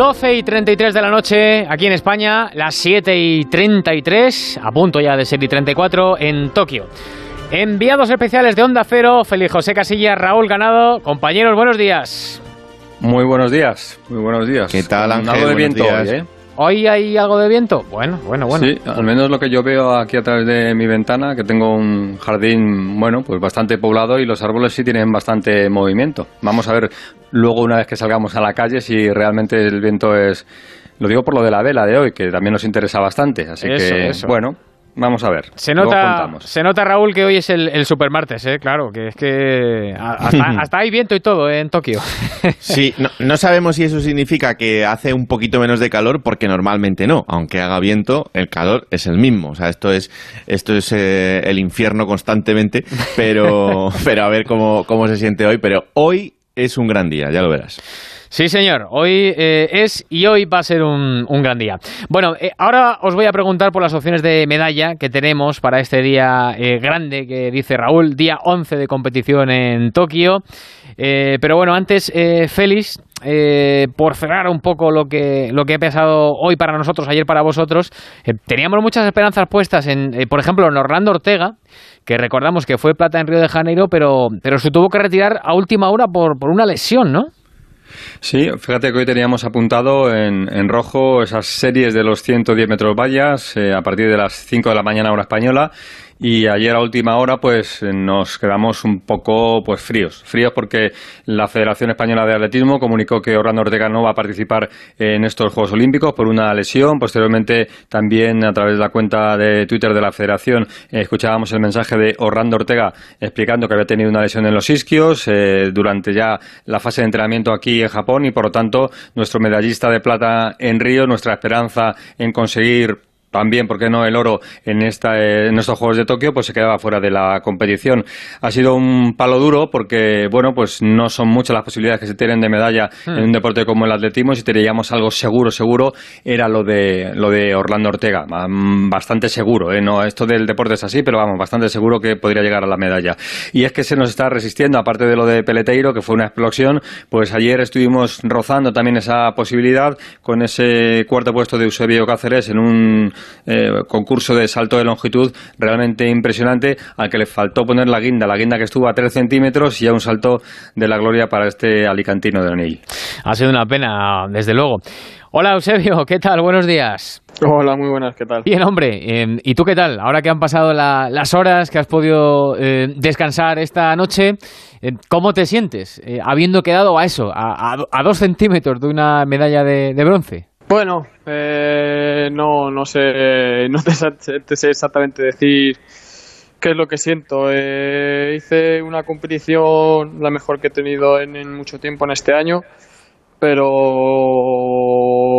Doce y 33 de la noche aquí en España, las 7 y 33, a punto ya de ser y 34 en Tokio. Enviados especiales de Onda Cero, Feliz José Casilla, Raúl Ganado. Compañeros, buenos días. Muy buenos días, muy buenos días. ¿Qué tal, Ángel? Algo de viento hoy, ¿eh? ¿Hoy hay algo de viento? Bueno, bueno, bueno. Sí, al menos lo que yo veo aquí a través de mi ventana, que tengo un jardín, bueno, pues bastante poblado y los árboles sí tienen bastante movimiento. Vamos a ver luego una vez que salgamos a la calle si realmente el viento es... Lo digo por lo de la vela de hoy, que también nos interesa bastante. Así Eso, que, eso. bueno, vamos a ver. Se nota, se nota, Raúl, que hoy es el, el supermartes, ¿eh? Claro, que es que hasta hay viento y todo ¿eh? en Tokio. Sí, no, no sabemos si eso significa que hace un poquito menos de calor, porque normalmente no. Aunque haga viento, el calor es el mismo. O sea, esto es, esto es eh, el infierno constantemente, pero, pero a ver cómo, cómo se siente hoy. Pero hoy es un gran día, ya lo verás. Sí, señor. Hoy eh, es y hoy va a ser un, un gran día. Bueno, eh, ahora os voy a preguntar por las opciones de medalla que tenemos para este día eh, grande que dice Raúl, día 11 de competición en Tokio. Eh, pero bueno, antes, Félix, por cerrar un poco lo que, lo que ha pasado hoy para nosotros, ayer para vosotros, teníamos muchas esperanzas puestas en, por ejemplo, en Orlando Ortega, que recordamos que fue plata en Río de Janeiro, pero, pero se tuvo que retirar a última hora por, por una lesión, ¿no? Sí, fíjate que hoy teníamos apuntado en, en rojo esas series de los 110 metros vallas eh, a partir de las 5 de la mañana hora española y ayer a última hora pues eh, nos quedamos un poco pues fríos, fríos porque la Federación Española de Atletismo comunicó que Orlando Ortega no va a participar en estos Juegos Olímpicos por una lesión, posteriormente también a través de la cuenta de Twitter de la Federación eh, escuchábamos el mensaje de Orlando Ortega explicando que había tenido una lesión en los isquios eh, durante ya la fase de entrenamiento aquí en Japón y por lo tanto nuestro medallista de plata en Río, nuestra esperanza en conseguir también, ¿por qué no?, el oro en, esta, eh, en estos Juegos de Tokio, pues se quedaba fuera de la competición. Ha sido un palo duro porque, bueno, pues no son muchas las posibilidades que se tienen de medalla Hmm. en un deporte como el atletismo. Si teníamos algo seguro, seguro, era lo de, lo de Orlando Ortega. Mm, Bastante seguro, ¿eh? No, esto del deporte es así, pero vamos, bastante seguro que podría llegar a la medalla. Y es que se nos está resistiendo, aparte de lo de Peleteiro, que fue una explosión, pues ayer estuvimos rozando también esa posibilidad con ese cuarto puesto de Eusebio Cáceres en un eh, concurso de salto de longitud realmente impresionante al que le faltó poner la guinda, la guinda que estuvo a 3 centímetros y ya un salto de la gloria para este alicantino de O'Neill. Ha sido una pena, desde luego. Hola Eusebio, ¿qué tal? Buenos días. Hola, muy buenas, ¿qué tal? Bien, hombre, eh, ¿y tú qué tal? Ahora que han pasado la- las horas que has podido eh, descansar esta noche, eh, ¿cómo te sientes eh, habiendo quedado a eso, a, a- a dos centímetros de una medalla de, de bronce? Bueno, eh, no, no sé, no te, sé exactamente decir qué es lo que siento. Eh, hice una competición la mejor que he tenido en, en mucho tiempo en este año, pero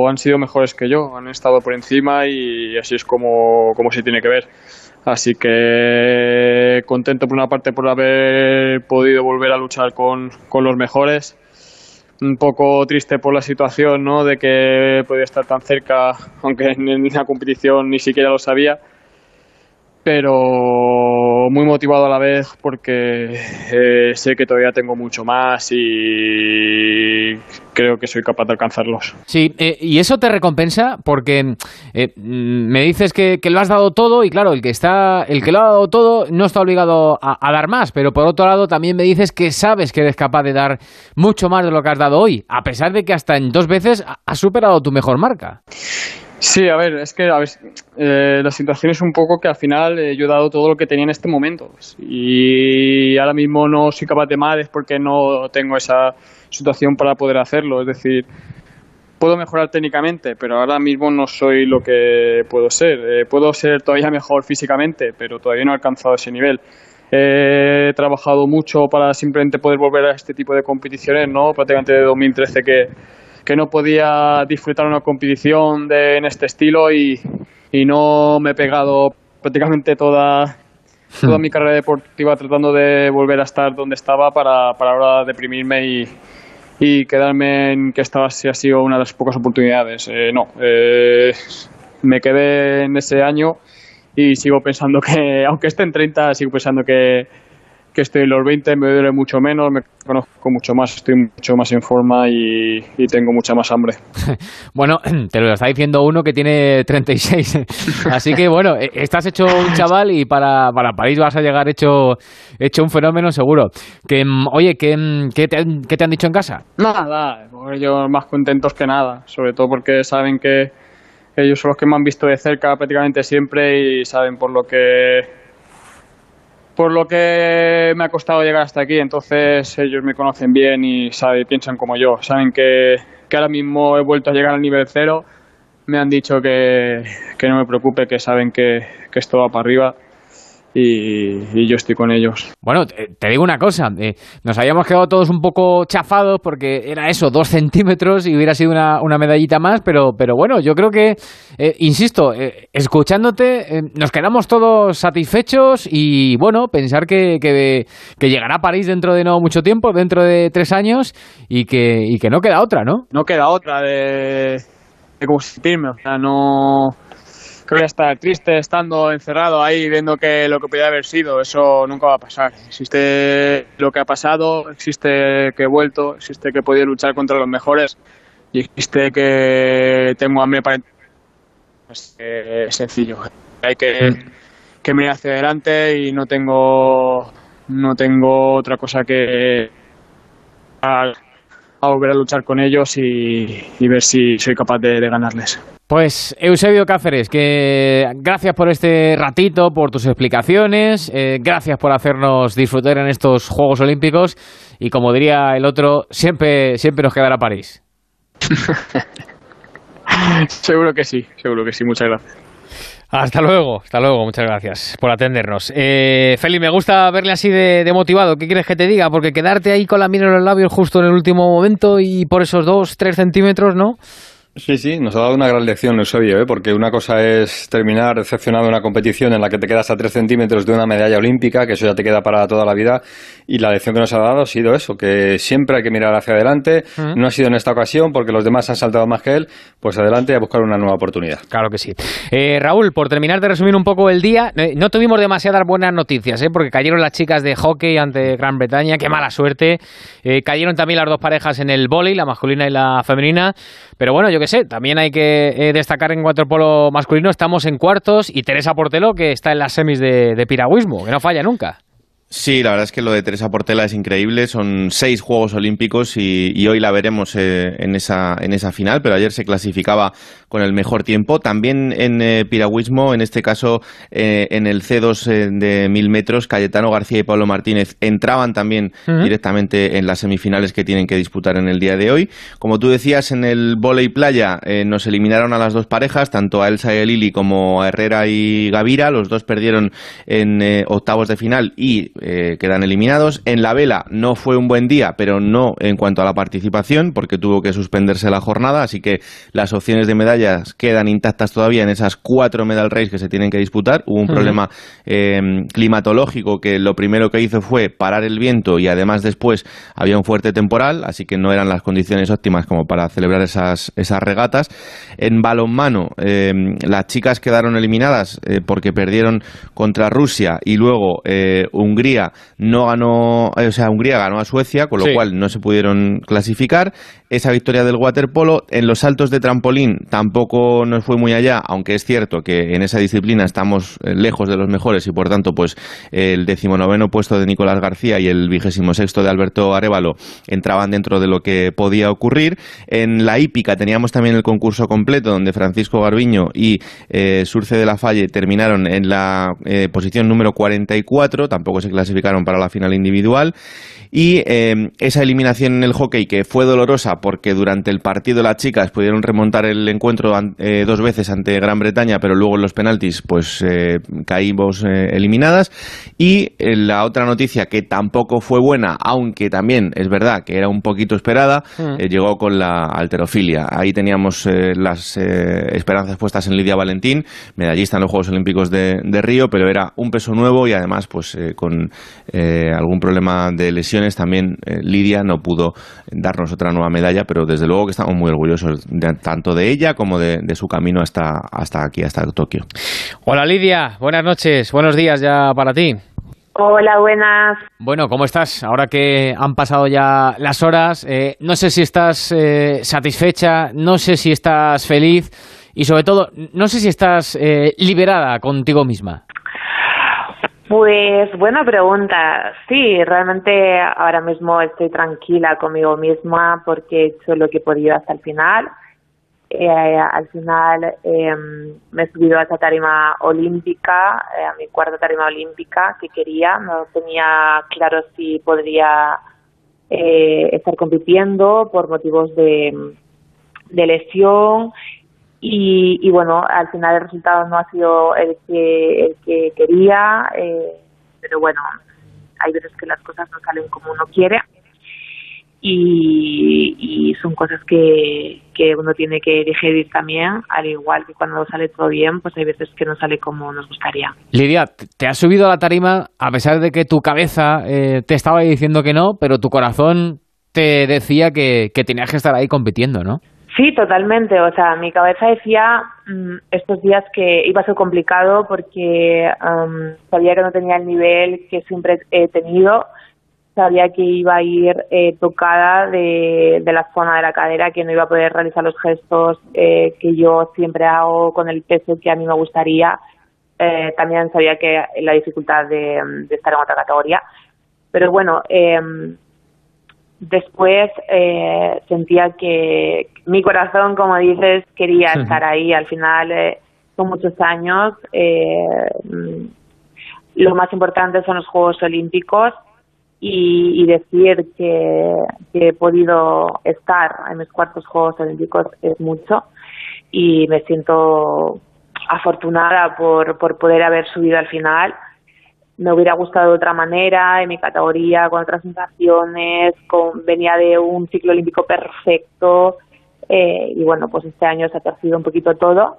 han sido mejores que yo, han estado por encima y así es como, como se tiene que ver. Así que contento por una parte por haber podido volver a luchar con, con los mejores un poco triste por la situación, ¿no? De que podía estar tan cerca, aunque en, la competición ni siquiera lo sabía. Pero muy motivado a la vez porque eh, sé que todavía tengo mucho más y creo que soy capaz de alcanzarlos. Sí, eh, y eso te recompensa porque eh, me dices que, que lo has dado todo y claro, el que está, el que lo ha dado todo no está obligado a, a dar más, pero por otro lado también me dices que sabes que eres capaz de dar mucho más de lo que has dado hoy, a pesar de que hasta en dos veces ha- has superado tu mejor marca. Sí, a ver, es que a ver, eh, la situación es un poco que al final eh, yo he dado todo lo que tenía en este momento y ahora mismo no soy capaz de más es porque no tengo esa situación para poder hacerlo. Es decir, puedo mejorar técnicamente, pero ahora mismo no soy lo que puedo ser. Eh, puedo ser todavía mejor físicamente, pero todavía no he alcanzado ese nivel. He trabajado mucho para simplemente poder volver a este tipo de competiciones, ¿no? Prácticamente de 2013 que, que no podía disfrutar una competición de, en este estilo y, y no me he pegado prácticamente toda, toda mi carrera deportiva tratando de volver a estar donde estaba para, para ahora deprimirme y, y quedarme en que esta sí ha sido una de las pocas oportunidades. Eh, no, eh, me quedé en ese año y sigo pensando que, aunque esté en 30, sigo pensando que, que estoy en los 20, me duele mucho menos, me conozco mucho más, estoy mucho más en forma y, y tengo mucha más hambre. Bueno, te lo está diciendo uno que tiene 36. Así que bueno, eh, estás hecho un chaval y para, para París vas a llegar hecho, hecho un fenómeno seguro. Que, mm, oye, ¿qué, mm, qué te, han- qué te han dicho en casa? Nada, ellos más contentos que nada, sobre todo porque saben que ellos son los que me han visto de cerca prácticamente siempre y saben por lo que por lo que me ha costado llegar hasta aquí, entonces ellos me conocen bien y saben, piensan como yo, saben que, que ahora mismo he vuelto a llegar al nivel cero, me han dicho que, que no me preocupe, que saben que, que esto va para arriba y, y yo estoy con ellos. Bueno, te, te digo una cosa, eh, nos habíamos quedado todos un poco chafados porque era eso, dos centímetros y hubiera sido una, una medallita más, pero, pero bueno, yo creo que, eh, insisto, eh, escuchándote, eh, nos quedamos todos satisfechos y bueno, pensar que, que, que llegará a París dentro de no mucho tiempo, dentro de tres años y que, y que no queda otra, ¿no? no queda otra de, de. O sea, no. Que estar triste estando encerrado ahí viendo que lo que podía haber sido, eso nunca va a pasar. Existe lo que ha pasado, existe que he vuelto, existe que he podido luchar contra los mejores y existe que tengo hambre para. Es, es sencillo. Hay que, que mirar hacia adelante y no tengo, no tengo otra cosa que. a- a volver a luchar con ellos y, y ver si soy capaz de, de ganarles. Pues Eusebio Cáceres, que gracias por este ratito, por tus explicaciones, eh, gracias por hacernos disfrutar en estos Juegos Olímpicos y como diría el otro, siempre, siempre nos quedará París. seguro que sí, seguro que sí, muchas gracias. Hasta luego, hasta luego, muchas gracias por atendernos. Eh, Feli, me gusta verle así de, de motivado, ¿qué quieres que te diga? Porque quedarte ahí con la mira en los labios justo en el último momento y por esos dos, tres centímetros, ¿no? Sí, sí, nos ha dado una gran lección Eusebio, ¿eh? porque una cosa es terminar decepcionado en una competición en la que te quedas a 3 centímetros de una medalla olímpica, que eso ya te queda para toda la vida, y la lección que nos ha dado ha sido eso, que siempre hay que mirar hacia adelante, no ha sido en esta ocasión porque los demás han saltado más que él, pues adelante a buscar una nueva oportunidad. Claro que sí. Eh, Raúl, por terminar de resumir un poco el día, eh, no tuvimos demasiadas buenas noticias, ¿eh? porque cayeron las chicas de hockey ante Gran Bretaña, qué mala suerte. Cayeron también las dos parejas en el vóley, la masculina y la femenina. Pero bueno, yo qué sé, también hay que eh, destacar en waterpolo masculino, estamos en cuartos y Teresa Portelo, que está en las semis de, de piragüismo, que no falla nunca. Sí, la verdad es que lo de Teresa Portela es increíble. Son seis Juegos Olímpicos y, y hoy la veremos eh, en, esa, en esa final, pero ayer se clasificaba con el mejor tiempo. También en eh, piragüismo, en este caso eh, en el C2 eh, de mil metros, Cayetano García y Pablo Martínez entraban también directamente en las semifinales que tienen que disputar en el día de hoy. Como tú decías, en el vóley playa eh, nos eliminaron a las dos parejas, tanto a Elsa y a Lili como a Herrera y Gavira. Los dos perdieron en octavos de final y eh, quedan eliminados. En la vela no fue un buen día, pero no en cuanto a la participación, porque tuvo que suspenderse la jornada, así que las opciones de medallas quedan intactas todavía en esas cuatro medal race que se tienen que disputar. Hubo un problema eh, climatológico que lo primero que hizo fue parar el viento y además después había un fuerte temporal, así que no eran las condiciones óptimas como para celebrar esas, esas regatas. En balonmano, eh, las chicas quedaron eliminadas eh, porque perdieron contra Rusia y luego eh, Hungría no ganó, eh, o sea, Hungría ganó a Suecia, con lo Sí. cual no se pudieron clasificar. Esa victoria del waterpolo en los saltos de trampolín tampoco nos fue muy allá, aunque es cierto que en esa disciplina estamos eh, lejos de los mejores y por tanto pues el decimonoveno puesto de Nicolás García y el vigésimo sexto de Alberto Arevalo entraban dentro de lo que podía ocurrir. En la hípica teníamos también el concurso completo donde Francisco Garbiño y eh, Surce de la Falle terminaron en la eh, posición número 44, tampoco se clasificaron para la final individual. Y eh, esa eliminación en el hockey que fue dolorosa porque durante el partido las chicas pudieron remontar el encuentro eh, dos veces ante Gran Bretaña, pero luego en los penaltis pues eh, caímos eh, eliminadas. Y eh, la otra noticia que tampoco fue buena, aunque también es verdad que era un poquito esperada, Mm. llegó con la alterofilia. Ahí teníamos las esperanzas puestas en Lidia Valentín, medallista en los Juegos Olímpicos de, de Río, pero era un peso nuevo y además pues eh, con eh, algún problema de lesiones también eh, Lidia no pudo darnos otra nueva medalla, pero desde luego que estamos muy orgullosos de- tanto de ella como de, de su camino hasta, hasta aquí, hasta Tokio. Hola Lidia, buenas noches, buenos días ya para ti. Hola, buenas. Bueno, ¿cómo estás? Ahora que han pasado ya las horas, eh, no sé si estás eh, satisfecha, no sé si estás feliz y sobre todo, no sé si estás eh, liberada contigo misma. Pues buena pregunta. Sí, realmente ahora mismo estoy tranquila conmigo misma porque he hecho lo que he podido hasta el final. Eh, al final eh, me he subido a esa tarima olímpica, eh, a mi cuarta tarima olímpica que quería. No tenía claro si podría eh, estar compitiendo por motivos de, de lesión y, y bueno, al final el resultado no ha sido el que, el que quería, eh, pero bueno, hay veces que las cosas no salen como uno quiere y, y son cosas que, que uno tiene que digerir también, al igual que cuando sale todo bien, pues hay veces que no sale como nos gustaría. Lidia, te has subido a la tarima a pesar de que tu cabeza eh, te estaba diciendo que no, pero tu corazón te decía que, que tenías que estar ahí compitiendo, ¿no? Sí, totalmente. O sea, mi cabeza decía mm, estos días que iba a ser complicado porque um, sabía que no tenía el nivel que siempre he tenido. Sabía que iba a ir eh, tocada de, la zona de la cadera, que no iba a poder realizar los gestos eh, que yo siempre hago con el peso que a mí me gustaría. Eh, también sabía que la dificultad de, de estar en otra categoría. Pero bueno, eh, después eh, sentía que mi corazón, como dices, quería estar ahí. Al final, eh, son muchos años. Eh, lo más importante son los Juegos Olímpicos y, y decir que, que he podido estar en mis cuartos Juegos Olímpicos es mucho y me siento afortunada por, por poder haber subido al final me hubiera gustado de otra manera, en mi categoría, con otras sensaciones, con, venía de un ciclo olímpico perfecto eh, y bueno, pues este año se ha torcido un poquito todo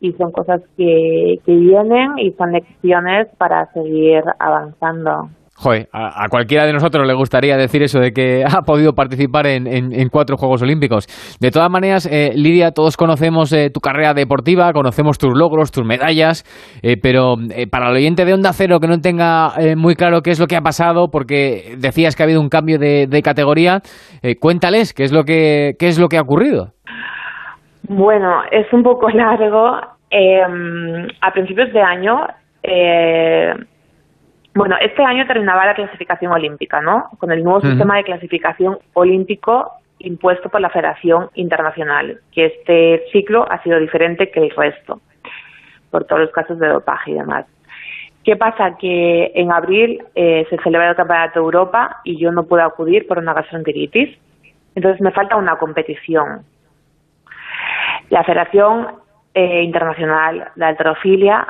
y son cosas que, que vienen y son lecciones para seguir avanzando. Joder, a, cualquiera de nosotros le gustaría decir eso de que ha podido participar en, en- cuatro Juegos Olímpicos. De todas maneras, eh, Lidia, todos conocemos eh, tu carrera deportiva, conocemos tus logros, tus medallas, eh, pero eh, para el oyente de Onda Cero que no tenga eh, muy claro qué es lo que ha pasado, porque decías que ha habido un cambio de, de categoría, cuéntales qué es lo que qué es lo que ha ocurrido. Bueno, es un poco largo. Eh, a principios de año, eh, bueno, este año terminaba la clasificación olímpica, ¿no? Con el nuevo sistema de clasificación olímpico impuesto por la Federación Internacional, que este ciclo ha sido diferente que el resto, por todos los casos de dopaje y demás. ¿Qué pasa? Que en abril eh, se celebra el Campeonato de Europa y yo no puedo acudir por una gastroenteritis. Entonces me falta una competición. La Federación eh, Internacional de Alterofilia,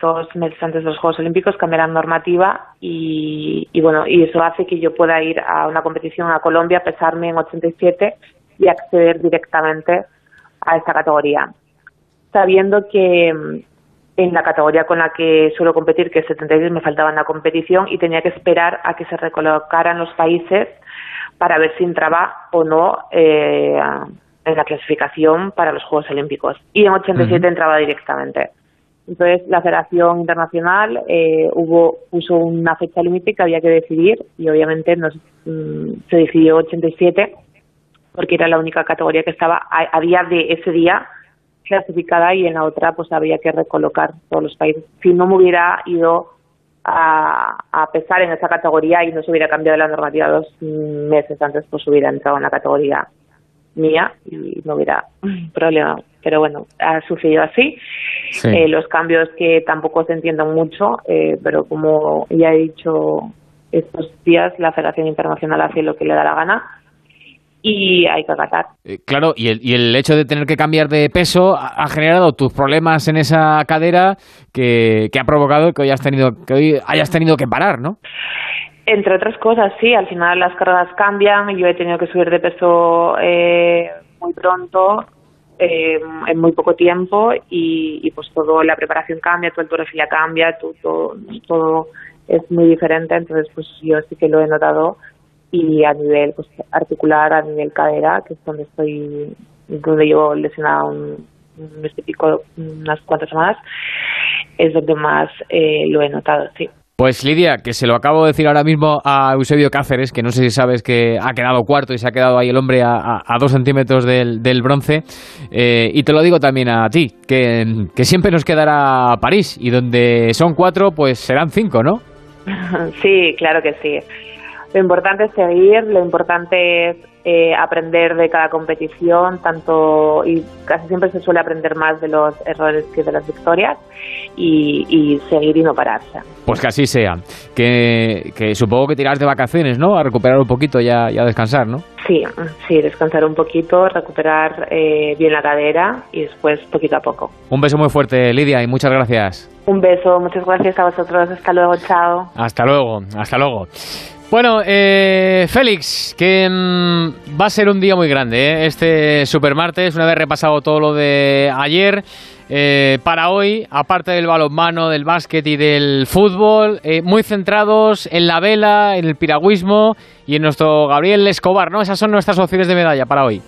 dos meses antes de los Juegos Olímpicos, cambiará la normativa y, y bueno, y eso hace que yo pueda ir a una competición a Colombia, pesarme en 87 y acceder directamente a esta categoría. Sabiendo que mm, en la categoría con la que suelo competir, que es 76, me faltaba en la competición y tenía que esperar a que se recolocaran los países para ver si entraba o no eh, en la clasificación para los Juegos Olímpicos. Y en 87 Ujú. entraba directamente. Entonces, la Federación Internacional eh, hubo puso una fecha límite que había que decidir y obviamente nos, mm, se decidió 87 porque era la única categoría que estaba a, a día de ese día clasificada y en la otra pues había que recolocar todos los países. Si no me hubiera ido a, a pesar en esa categoría y no se hubiera cambiado la normativa dos meses antes, pues hubiera entrado en la categoría mía y no hubiera problema. Pero bueno, ha sucedido así. Sí. Eh, los cambios que tampoco se entienden mucho, eh, pero como ya he dicho estos días, la Federación Internacional hace lo que le da la gana y hay que acatar. Eh, claro, y el, y el hecho de tener que cambiar de peso ha, ha generado tus problemas en esa cadera que, que ha provocado que hoy, has tenido, que hoy hayas tenido que parar, ¿no? Entre otras cosas, sí, al final las cargas cambian, yo he tenido que subir de peso eh, muy pronto, eh, en muy poco tiempo y, y pues todo, la preparación cambia, todo el turofilia cambia, todo, todo, todo es muy diferente, entonces pues yo sí que lo he notado y a nivel pues, articular, a nivel cadera, que es donde estoy, donde llevo lesionada un, un y pico, unas cuantas semanas, es donde más eh, lo he notado, sí. Pues Lidia, que se lo acabo de decir ahora mismo a Eusebio Cáceres, que no sé si sabes que ha quedado cuarto y se ha quedado ahí el hombre a, a- dos centímetros del, del bronce. Eh, y te lo digo también a ti, que, que siempre nos quedará París y donde son cuatro, pues serán cinco, ¿no? Sí, claro que sí. Lo importante es seguir, lo importante es eh, aprender de cada competición, tanto y casi siempre se suele aprender más de los errores que de las victorias y, y seguir y no pararse. Pues que así sea. Que, que supongo que tiras de vacaciones, ¿no? A recuperar un poquito y a, y a descansar, ¿no? Sí, sí, descansar un poquito, recuperar eh, bien la cadera y después poquito a poco. Un beso muy fuerte, Lidia, y muchas gracias. Un beso, muchas gracias a vosotros, hasta luego, chao. Hasta luego, hasta luego. Bueno, eh, Félix, que mm, va a ser un día muy grande, ¿eh? este supermartes, una vez repasado todo lo de ayer, eh, para hoy, aparte del balonmano, del básquet y del fútbol, eh, muy centrados en la vela, en el piragüismo y en nuestro Gabriel Escobar, ¿no? Esas son nuestras opciones de medalla para hoy.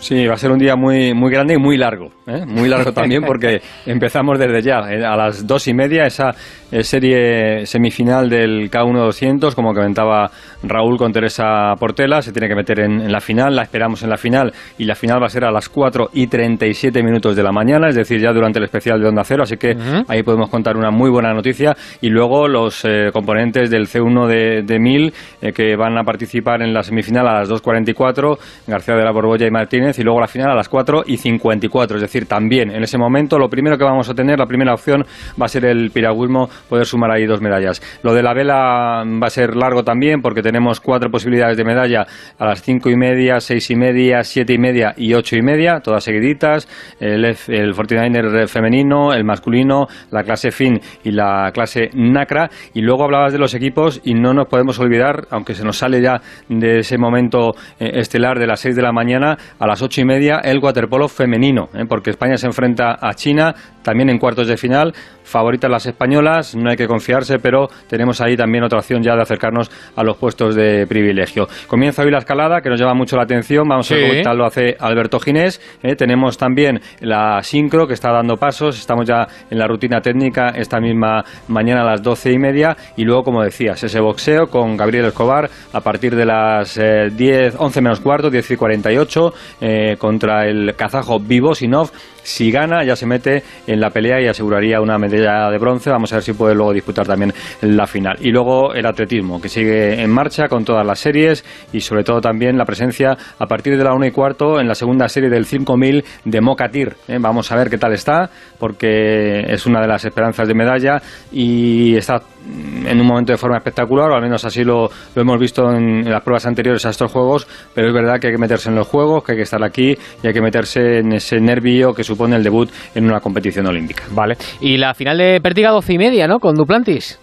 Sí, va a ser un día muy, muy grande y muy largo. ¿eh? Muy largo también porque empezamos desde ya. eh, A las dos y media, esa eh, serie semifinal del K1-200, como comentaba Raúl con Teresa Portela, se tiene que meter en, en la final. La esperamos en la final y la final va a ser a las 4 y 37 minutos de la mañana, es decir, ya durante el especial de Onda Cero. Así que ahí podemos contar una muy buena noticia. Y luego los eh, componentes del C1 de, de 1000 eh, que van a participar en la semifinal a las 2.44, García de la Borbolla y Martínez, y luego la final a las 4 y 54. Es decir, también en ese momento lo primero que vamos a tener, la primera opción va a ser el piragüismo, poder sumar ahí dos medallas. Lo de la vela va a ser largo también porque tenemos cuatro posibilidades de medalla a las cinco y media, seis y media, siete y media y ocho y media, todas seguiditas. El, el 49er femenino, el masculino, la clase FIN y la clase NACRA. Y luego hablabas de los equipos y no nos podemos olvidar, aunque se nos sale ya de ese momento eh, estelar de las 6 de la mañana, a las ocho y media el waterpolo femenino, eh, porque España se enfrenta a China también en cuartos de final. Favoritas las españolas, no hay que confiarse, pero tenemos ahí también otra opción ya de acercarnos a los puestos de privilegio. Comienza hoy la escalada, que nos llama mucho la atención. Vamos a ver Sí. cómo tal lo hace Alberto Ginés. eh. Tenemos también la sincro, que está dando pasos. Estamos ya en la rutina técnica esta misma mañana a las doce y media. Y luego, como decías, ese boxeo con Gabriel Escobar a partir de las eh, 10, 11 menos cuarto, 10 y 48, eh, contra el kazajo Vivosinov. Si gana, ya se mete en la pelea y aseguraría una medalla de bronce. Vamos a ver si puede luego disputar también la final. Y luego el atletismo, que sigue en marcha con todas las series y sobre todo también la presencia a partir de la 1 y cuarto en la segunda serie del 5000 de Mocatir. ¿eh? Vamos a ver qué tal está, porque es una de las esperanzas de medalla y está en un momento de forma espectacular, o al menos así lo, lo hemos visto en, en las pruebas anteriores a estos juegos, pero es verdad que hay que meterse en los juegos, que hay que estar aquí y hay que meterse en ese nervio que supone el debut en una competición olímpica. Vale. Y la final de Pértiga 12 y media, ¿no? Con Duplantis.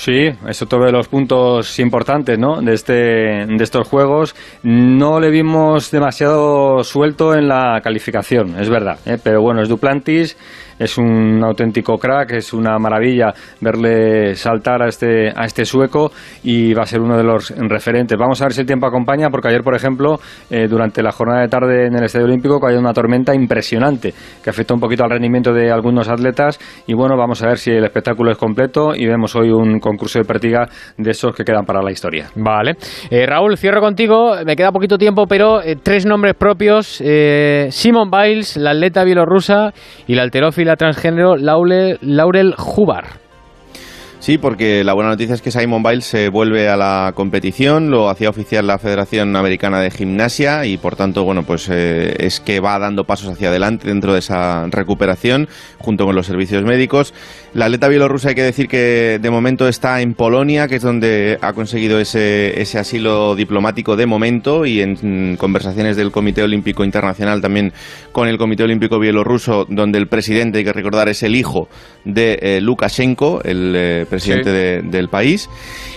Sí, es otro de los puntos importantes ¿no? de, este, de estos juegos. No le vimos demasiado suelto en la calificación, es verdad. ¿eh? Pero bueno, es Duplantis, es un auténtico crack, es una maravilla verle saltar a este, a este sueco y va a ser uno de los referentes. Vamos a ver si el tiempo acompaña, porque ayer, por ejemplo, eh, durante la jornada de tarde en el Estadio Olímpico cayó una tormenta impresionante que afectó un poquito al rendimiento de algunos atletas. Y bueno, vamos a ver si el espectáculo es completo y vemos hoy un concurso de pertiga de esos que quedan para la historia. Vale. Eh, Raúl, cierro contigo. Me queda poquito tiempo, pero eh, tres nombres propios. Eh, Simon Biles, la atleta bielorrusa, y la alterófila transgénero Laure- Laurel Hubar. Sí, porque la buena noticia es que Simon Biles se vuelve a la competición, lo hacía oficial la Federación Americana de Gimnasia y por tanto, bueno, pues eh, es que va dando pasos hacia adelante dentro de esa recuperación junto con los servicios médicos. La atleta bielorrusa hay que decir que de momento está en Polonia, que es donde ha conseguido ese, ese asilo diplomático de momento y en conversaciones del Comité Olímpico Internacional también con el Comité Olímpico Bielorruso, donde el presidente, hay que recordar, es el hijo de eh, Lukashenko, el eh, presidente Sí. de- del país.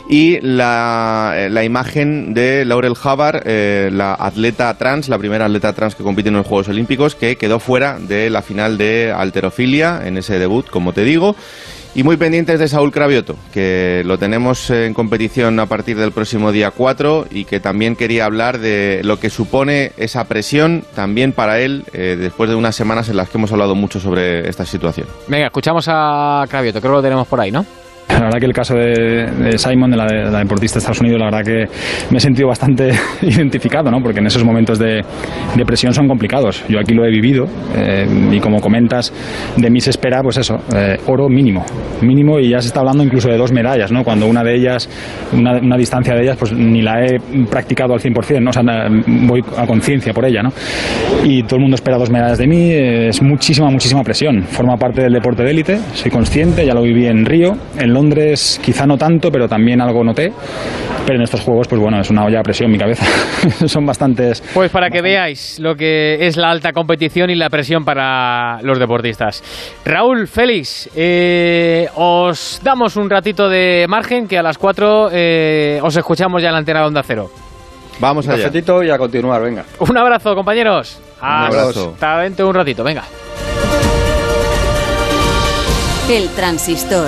Y la, eh, la imagen de Laurel Habar, eh, la atleta trans, la primera atleta trans que compite en los Juegos Olímpicos, que quedó fuera de la final de alterofilia en ese debut, como te digo. Y muy pendientes de Saúl Cravioto, que lo tenemos en competición a partir del próximo día 4 y que también quería hablar de lo que supone esa presión también para él eh, después de unas semanas en las que hemos hablado mucho sobre esta situación. Venga, escuchamos a Cravioto, creo que lo tenemos por ahí, ¿no? La verdad que el caso de, de Simon, de la, de la deportista de Estados Unidos, la verdad que me he sentido bastante identificado, ¿no? Porque en esos momentos de, de presión son complicados. Yo aquí lo he vivido eh, y como comentas, de mí se espera, pues eso, eh, oro mínimo, mínimo y ya se está hablando incluso de dos medallas, ¿no? Cuando una de ellas, una, una distancia de ellas, pues ni la he practicado al 100%, ¿no? O sea, voy a conciencia por ella, ¿no? Y todo el mundo espera dos medallas de mí, es muchísima, muchísima presión. Forma parte del deporte de élite, soy consciente, ya lo viví en Río, en Londres quizá no tanto, pero también algo noté. Pero en estos juegos, pues bueno, es una olla a presión mi cabeza. Son bastantes. Pues para que veáis lo que es la alta competición y la presión para los deportistas. Raúl, Félix, eh, os damos un ratito de margen que a las 4 eh, os escuchamos ya en la antena de Onda Cero. Vamos Un cafetito y a continuar, venga. Un abrazo, compañeros. Un abrazo. Hasta dentro de un ratito, venga. El Transistor,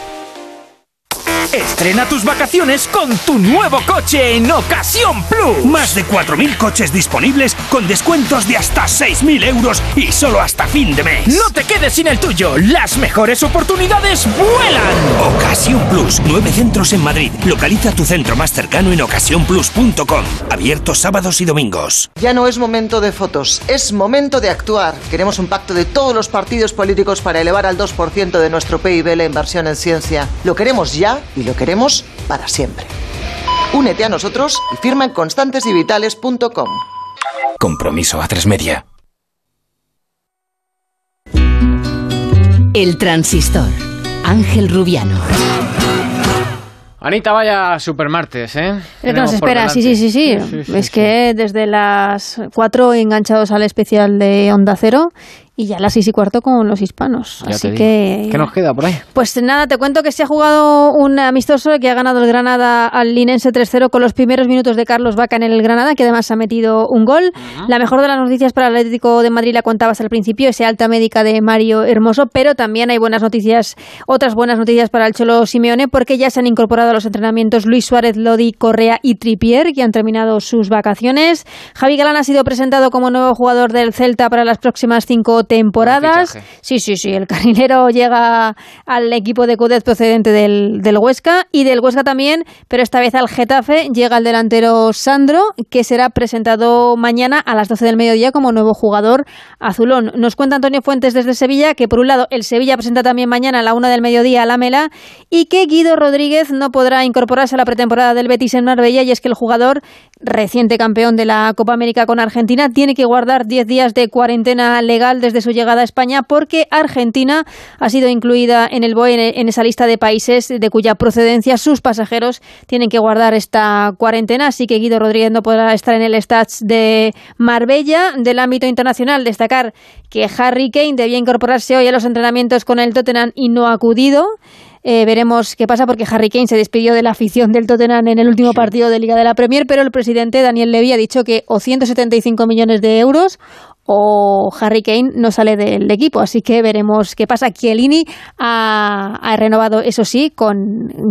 Estrena tus vacaciones con tu nuevo coche en Ocasión Plus. Más de 4.000 coches disponibles con descuentos de hasta 6.000 euros y solo hasta fin de mes. No te quedes sin el tuyo. Las mejores oportunidades vuelan. Ocasión Plus. Nueve centros en Madrid. Localiza tu centro más cercano en ocasiónplus.com. Abierto sábados y domingos. Ya no es momento de fotos, es momento de actuar. Queremos un pacto de todos los partidos políticos para elevar al 2% de nuestro PIB la inversión en ciencia. Lo queremos ya y lo queremos para siempre. Únete a nosotros y firma en constantesyvitales.com. Compromiso a tres media. El Transistor. Ángel Rubiano. Anita, vaya supermartes, ¿eh? Nos espera, sí, sí, sí, delante. sí. Es que desde las 4 enganchados al especial de Onda Cero y ya a las 6 y cuarto con los hispanos. Ya Así que... ¿Qué nos queda por ahí? Pues nada, te cuento que se ha jugado un amistoso que ha ganado el Granada al Linense 3-0 con los primeros minutos de Carlos Vaca en el Granada, que además ha metido un gol. La mejor de las noticias para el Atlético de Madrid la contabas al principio, ese alta médica de Mario Hermoso, pero también hay buenas noticias, otras buenas noticias para el Cholo Simeone, porque ya se han incorporado a los entrenamientos Luis Suárez, Lodi, Correa y Tripier, que han terminado sus vacaciones. Javi Galán ha sido presentado como nuevo jugador del Celta para las próximas cinco temporadas. Sí, sí, sí. El carrilero llega al equipo de Cudez procedente del, del Huesca y del Huesca también, pero esta vez al Getafe llega el delantero Sandro, que será presentado mañana a las 12 del mediodía como nuevo jugador azulón. Nos cuenta Antonio Fuentes desde Sevilla que, por un lado, el Sevilla presenta también mañana a la 1 del mediodía a la Mela y que Guido Rodríguez no podrá incorporarse a la pretemporada del Betis en Marbella y es que el jugador, reciente campeón de la Copa América con Argentina, tiene que guardar 10 días de cuarentena legal desde su llegada a España porque Argentina ha sido incluida en el BOE en- esa lista de países de cuya procedencia sus pasajeros tienen que guardar esta cuarentena, así que Guido Rodríguez no podrá estar en el Stats de Marbella. Del ámbito internacional, destacar que Harry Kane debía incorporarse hoy a los entrenamientos con el Tottenham y no ha acudido. Eh, veremos qué pasa porque Harry Kane se despidió de la afición del Tottenham en el último partido de Liga de la Premier, pero el presidente Daniel Levy ha dicho que o 175 millones de euros o Harry Kane no sale del equipo. Así que veremos qué pasa. Chiellini ha, ha renovado, eso sí, con,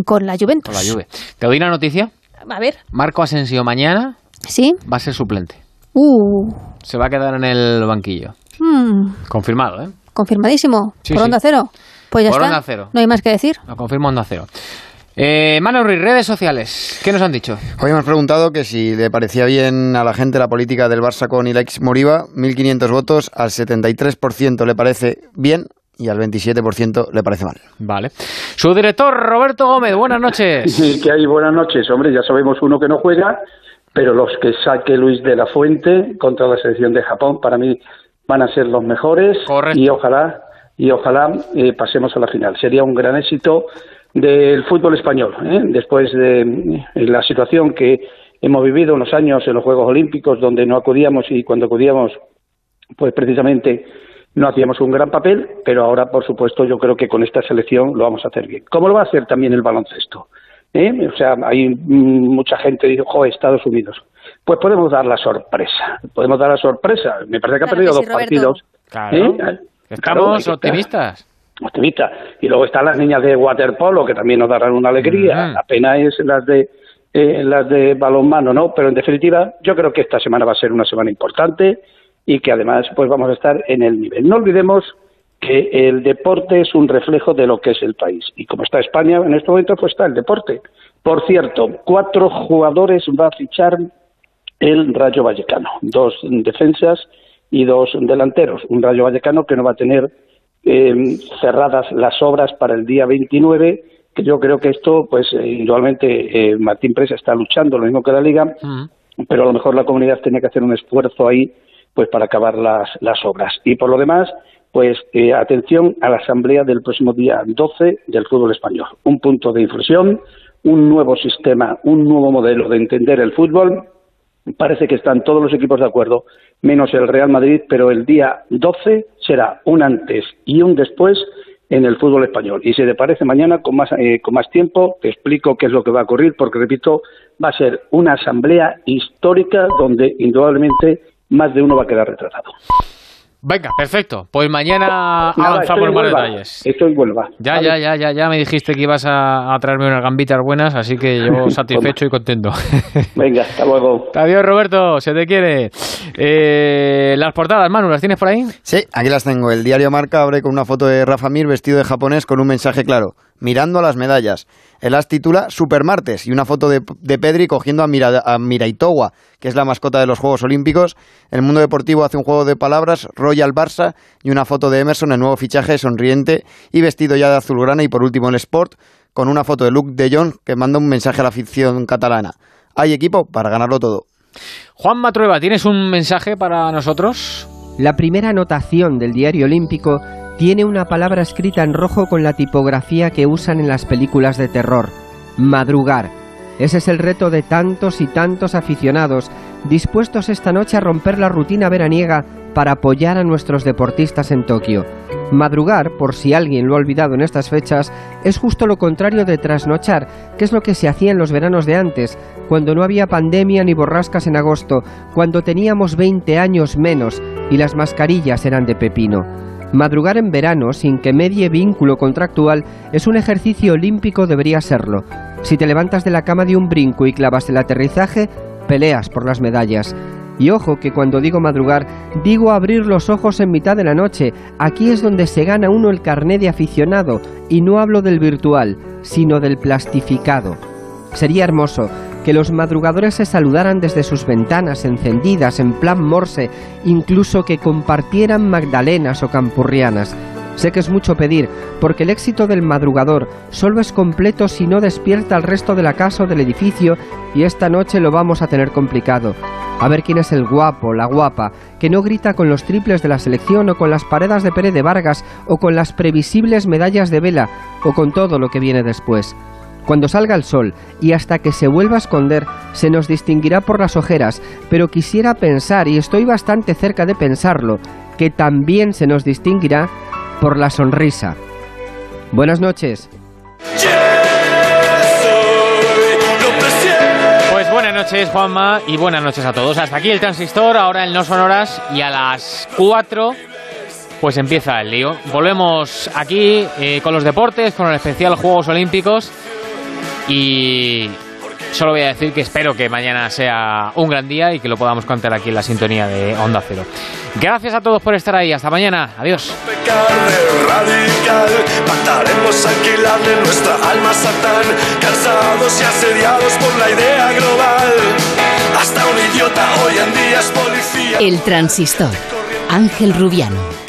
con la Juventus. Con la Juve. ¿Te doy una noticia? A ver. Marco Asensio mañana ¿Sí? va a ser suplente. Uh, Se va a quedar en el banquillo. hmm, Confirmado, ¿eh? confirmadísimo. Sí, ¿Por sí. onda cero? Pues ya Por está. Onda Cero. No hay más que decir. Lo confirma Onda Cero. Eh, Manu Ruiz, redes sociales. ¿Qué nos han dicho? Hoy hemos preguntado que si le parecía bien a la gente la política del Barça con Ilaix Moriba, 1.500 votos, al 73% le parece bien y al 27% le parece mal. Vale. Su director, Roberto Gómez, buenas noches. Sí, que hay buenas noches, hombre, ya sabemos uno que no juega, pero los que saque Luis de la Fuente contra la selección de Japón, para mí van a ser los mejores y ojalá y ojalá eh, pasemos a la final. Sería un gran éxito del fútbol español, ¿eh? después de eh, la situación que hemos vivido unos años en los Juegos Olímpicos, donde no acudíamos y cuando acudíamos, pues precisamente no hacíamos un gran papel, pero ahora, por supuesto, yo creo que con esta selección lo vamos a hacer bien. Como lo va a hacer también el baloncesto. ¿eh? O sea, hay mm, mucha gente que dice, jo, Estados Unidos. Pues podemos dar la sorpresa. Podemos dar la sorpresa. Me parece que ha perdido dos partidos. Claro. ¿eh? Estamos Claro, optimistas. optimista. Y luego están las niñas de waterpolo, que también nos darán una alegría. Mm. La pena es las de eh, las de balonmano, ¿no? Pero en definitiva, yo creo que esta semana va a ser una semana importante y que además pues vamos a estar en el nivel. No olvidemos que el deporte es un reflejo de lo que es el país. Y como está España en este momento, pues está el deporte. Por cierto, cuatro jugadores va a fichar el Rayo Vallecano. Dos defensas y dos delanteros. Un Rayo Vallecano que no va a tener eh, cerradas las obras para el día 29, que yo creo que esto, pues eh, indudablemente eh, Martín Presa está luchando, lo mismo que la Liga, pero a lo mejor la comunidad tenía que hacer un esfuerzo ahí pues para acabar las, las obras. Y por lo demás, pues eh, atención a la asamblea del próximo día 12 del fútbol español. Un punto de inflexión, un nuevo sistema, un nuevo modelo de entender el fútbol. Parece que están todos los equipos de acuerdo, menos el Real Madrid, pero el día 12 será un antes y un después en el fútbol español. Y si te parece mañana, con más, eh, con más tiempo, te explico qué es lo que va a ocurrir, porque, repito, va a ser una asamblea histórica donde indudablemente más de uno va a quedar retratado. Venga, perfecto. Pues mañana Nada, avanzamos más detalles. Estoy en Huelva. Ya, ya, ya, ya, ya me dijiste que ibas a, a traerme unas gambitas buenas, así que yo satisfecho y contento. Venga, hasta luego. Adiós, Roberto, se te quiere. Eh, las portadas, Manu, ¿las tienes por ahí? Sí, aquí las tengo. El diario Marca abre con una foto de Rafa Mir vestido de japonés con un mensaje claro, mirando a las medallas. El as titula Supermartes y una foto de, de Pedri cogiendo a, Mira, a Miraitowa, que es la mascota de los Juegos Olímpicos. El mundo deportivo hace un juego de palabras, Royal Barça, y una foto de Emerson, el nuevo fichaje, sonriente y vestido ya de azulgrana. Y por último el Sport, con una foto de Luc de Jong, que manda un mensaje a la afición catalana. Hay equipo para ganarlo todo. Juan Matrueva, ¿tienes un mensaje para nosotros? La primera anotación del diario olímpico tiene una palabra escrita en rojo con la tipografía que usan en las películas de terror, madrugar. Ese es el reto de tantos y tantos aficionados dispuestos esta noche a romper la rutina veraniega para apoyar a nuestros deportistas en Tokio. Madrugar, por si alguien lo ha olvidado en estas fechas, es justo lo contrario de trasnochar, que es lo que se hacía en los veranos de antes, cuando no había pandemia ni borrascas en agosto, cuando teníamos 20 años menos y las mascarillas eran de pepino. Madrugar en verano, sin que medie vínculo contractual, es un ejercicio olímpico, debería serlo. Si te levantas de la cama de un brinco y clavas el aterrizaje, peleas por las medallas. Y ojo que cuando digo madrugar, digo abrir los ojos en mitad de la noche. Aquí es donde se gana uno el carné de aficionado, y no hablo del virtual, sino del plastificado. Sería hermoso que los madrugadores se saludaran desde sus ventanas encendidas en plan morse, incluso que compartieran magdalenas o campurrianas. Sé que es mucho pedir, porque el éxito del madrugador solo es completo si no despierta al resto de la casa o del edificio y esta noche lo vamos a tener complicado. A ver quién es el guapo, la guapa, que no grita con los triples de la selección o con las paredes de Pérez de Vargas o con las previsibles medallas de vela o con todo lo que viene después. Cuando salga el sol y hasta que se vuelva a esconder, se nos distinguirá por las ojeras, pero quisiera pensar, y estoy bastante cerca de pensarlo, que también se nos distinguirá por la sonrisa. Buenas noches. Pues buenas noches, Juanma, y buenas noches a todos. Hasta aquí el transistor, ahora el No Sonoras, y a las 4 pues empieza el lío. Volvemos aquí eh, con los deportes, con el especial Juegos Olímpicos, y solo voy a decir que espero que mañana sea un gran día y que lo podamos contar aquí en la sintonía de Onda Cero. Gracias a todos por estar ahí, hasta mañana, adiós. radical Mataremos al de nuestra alma satán Cansados y asediados por la idea global Hasta un idiota hoy en día es policía El transistor. Ángel Rubiano.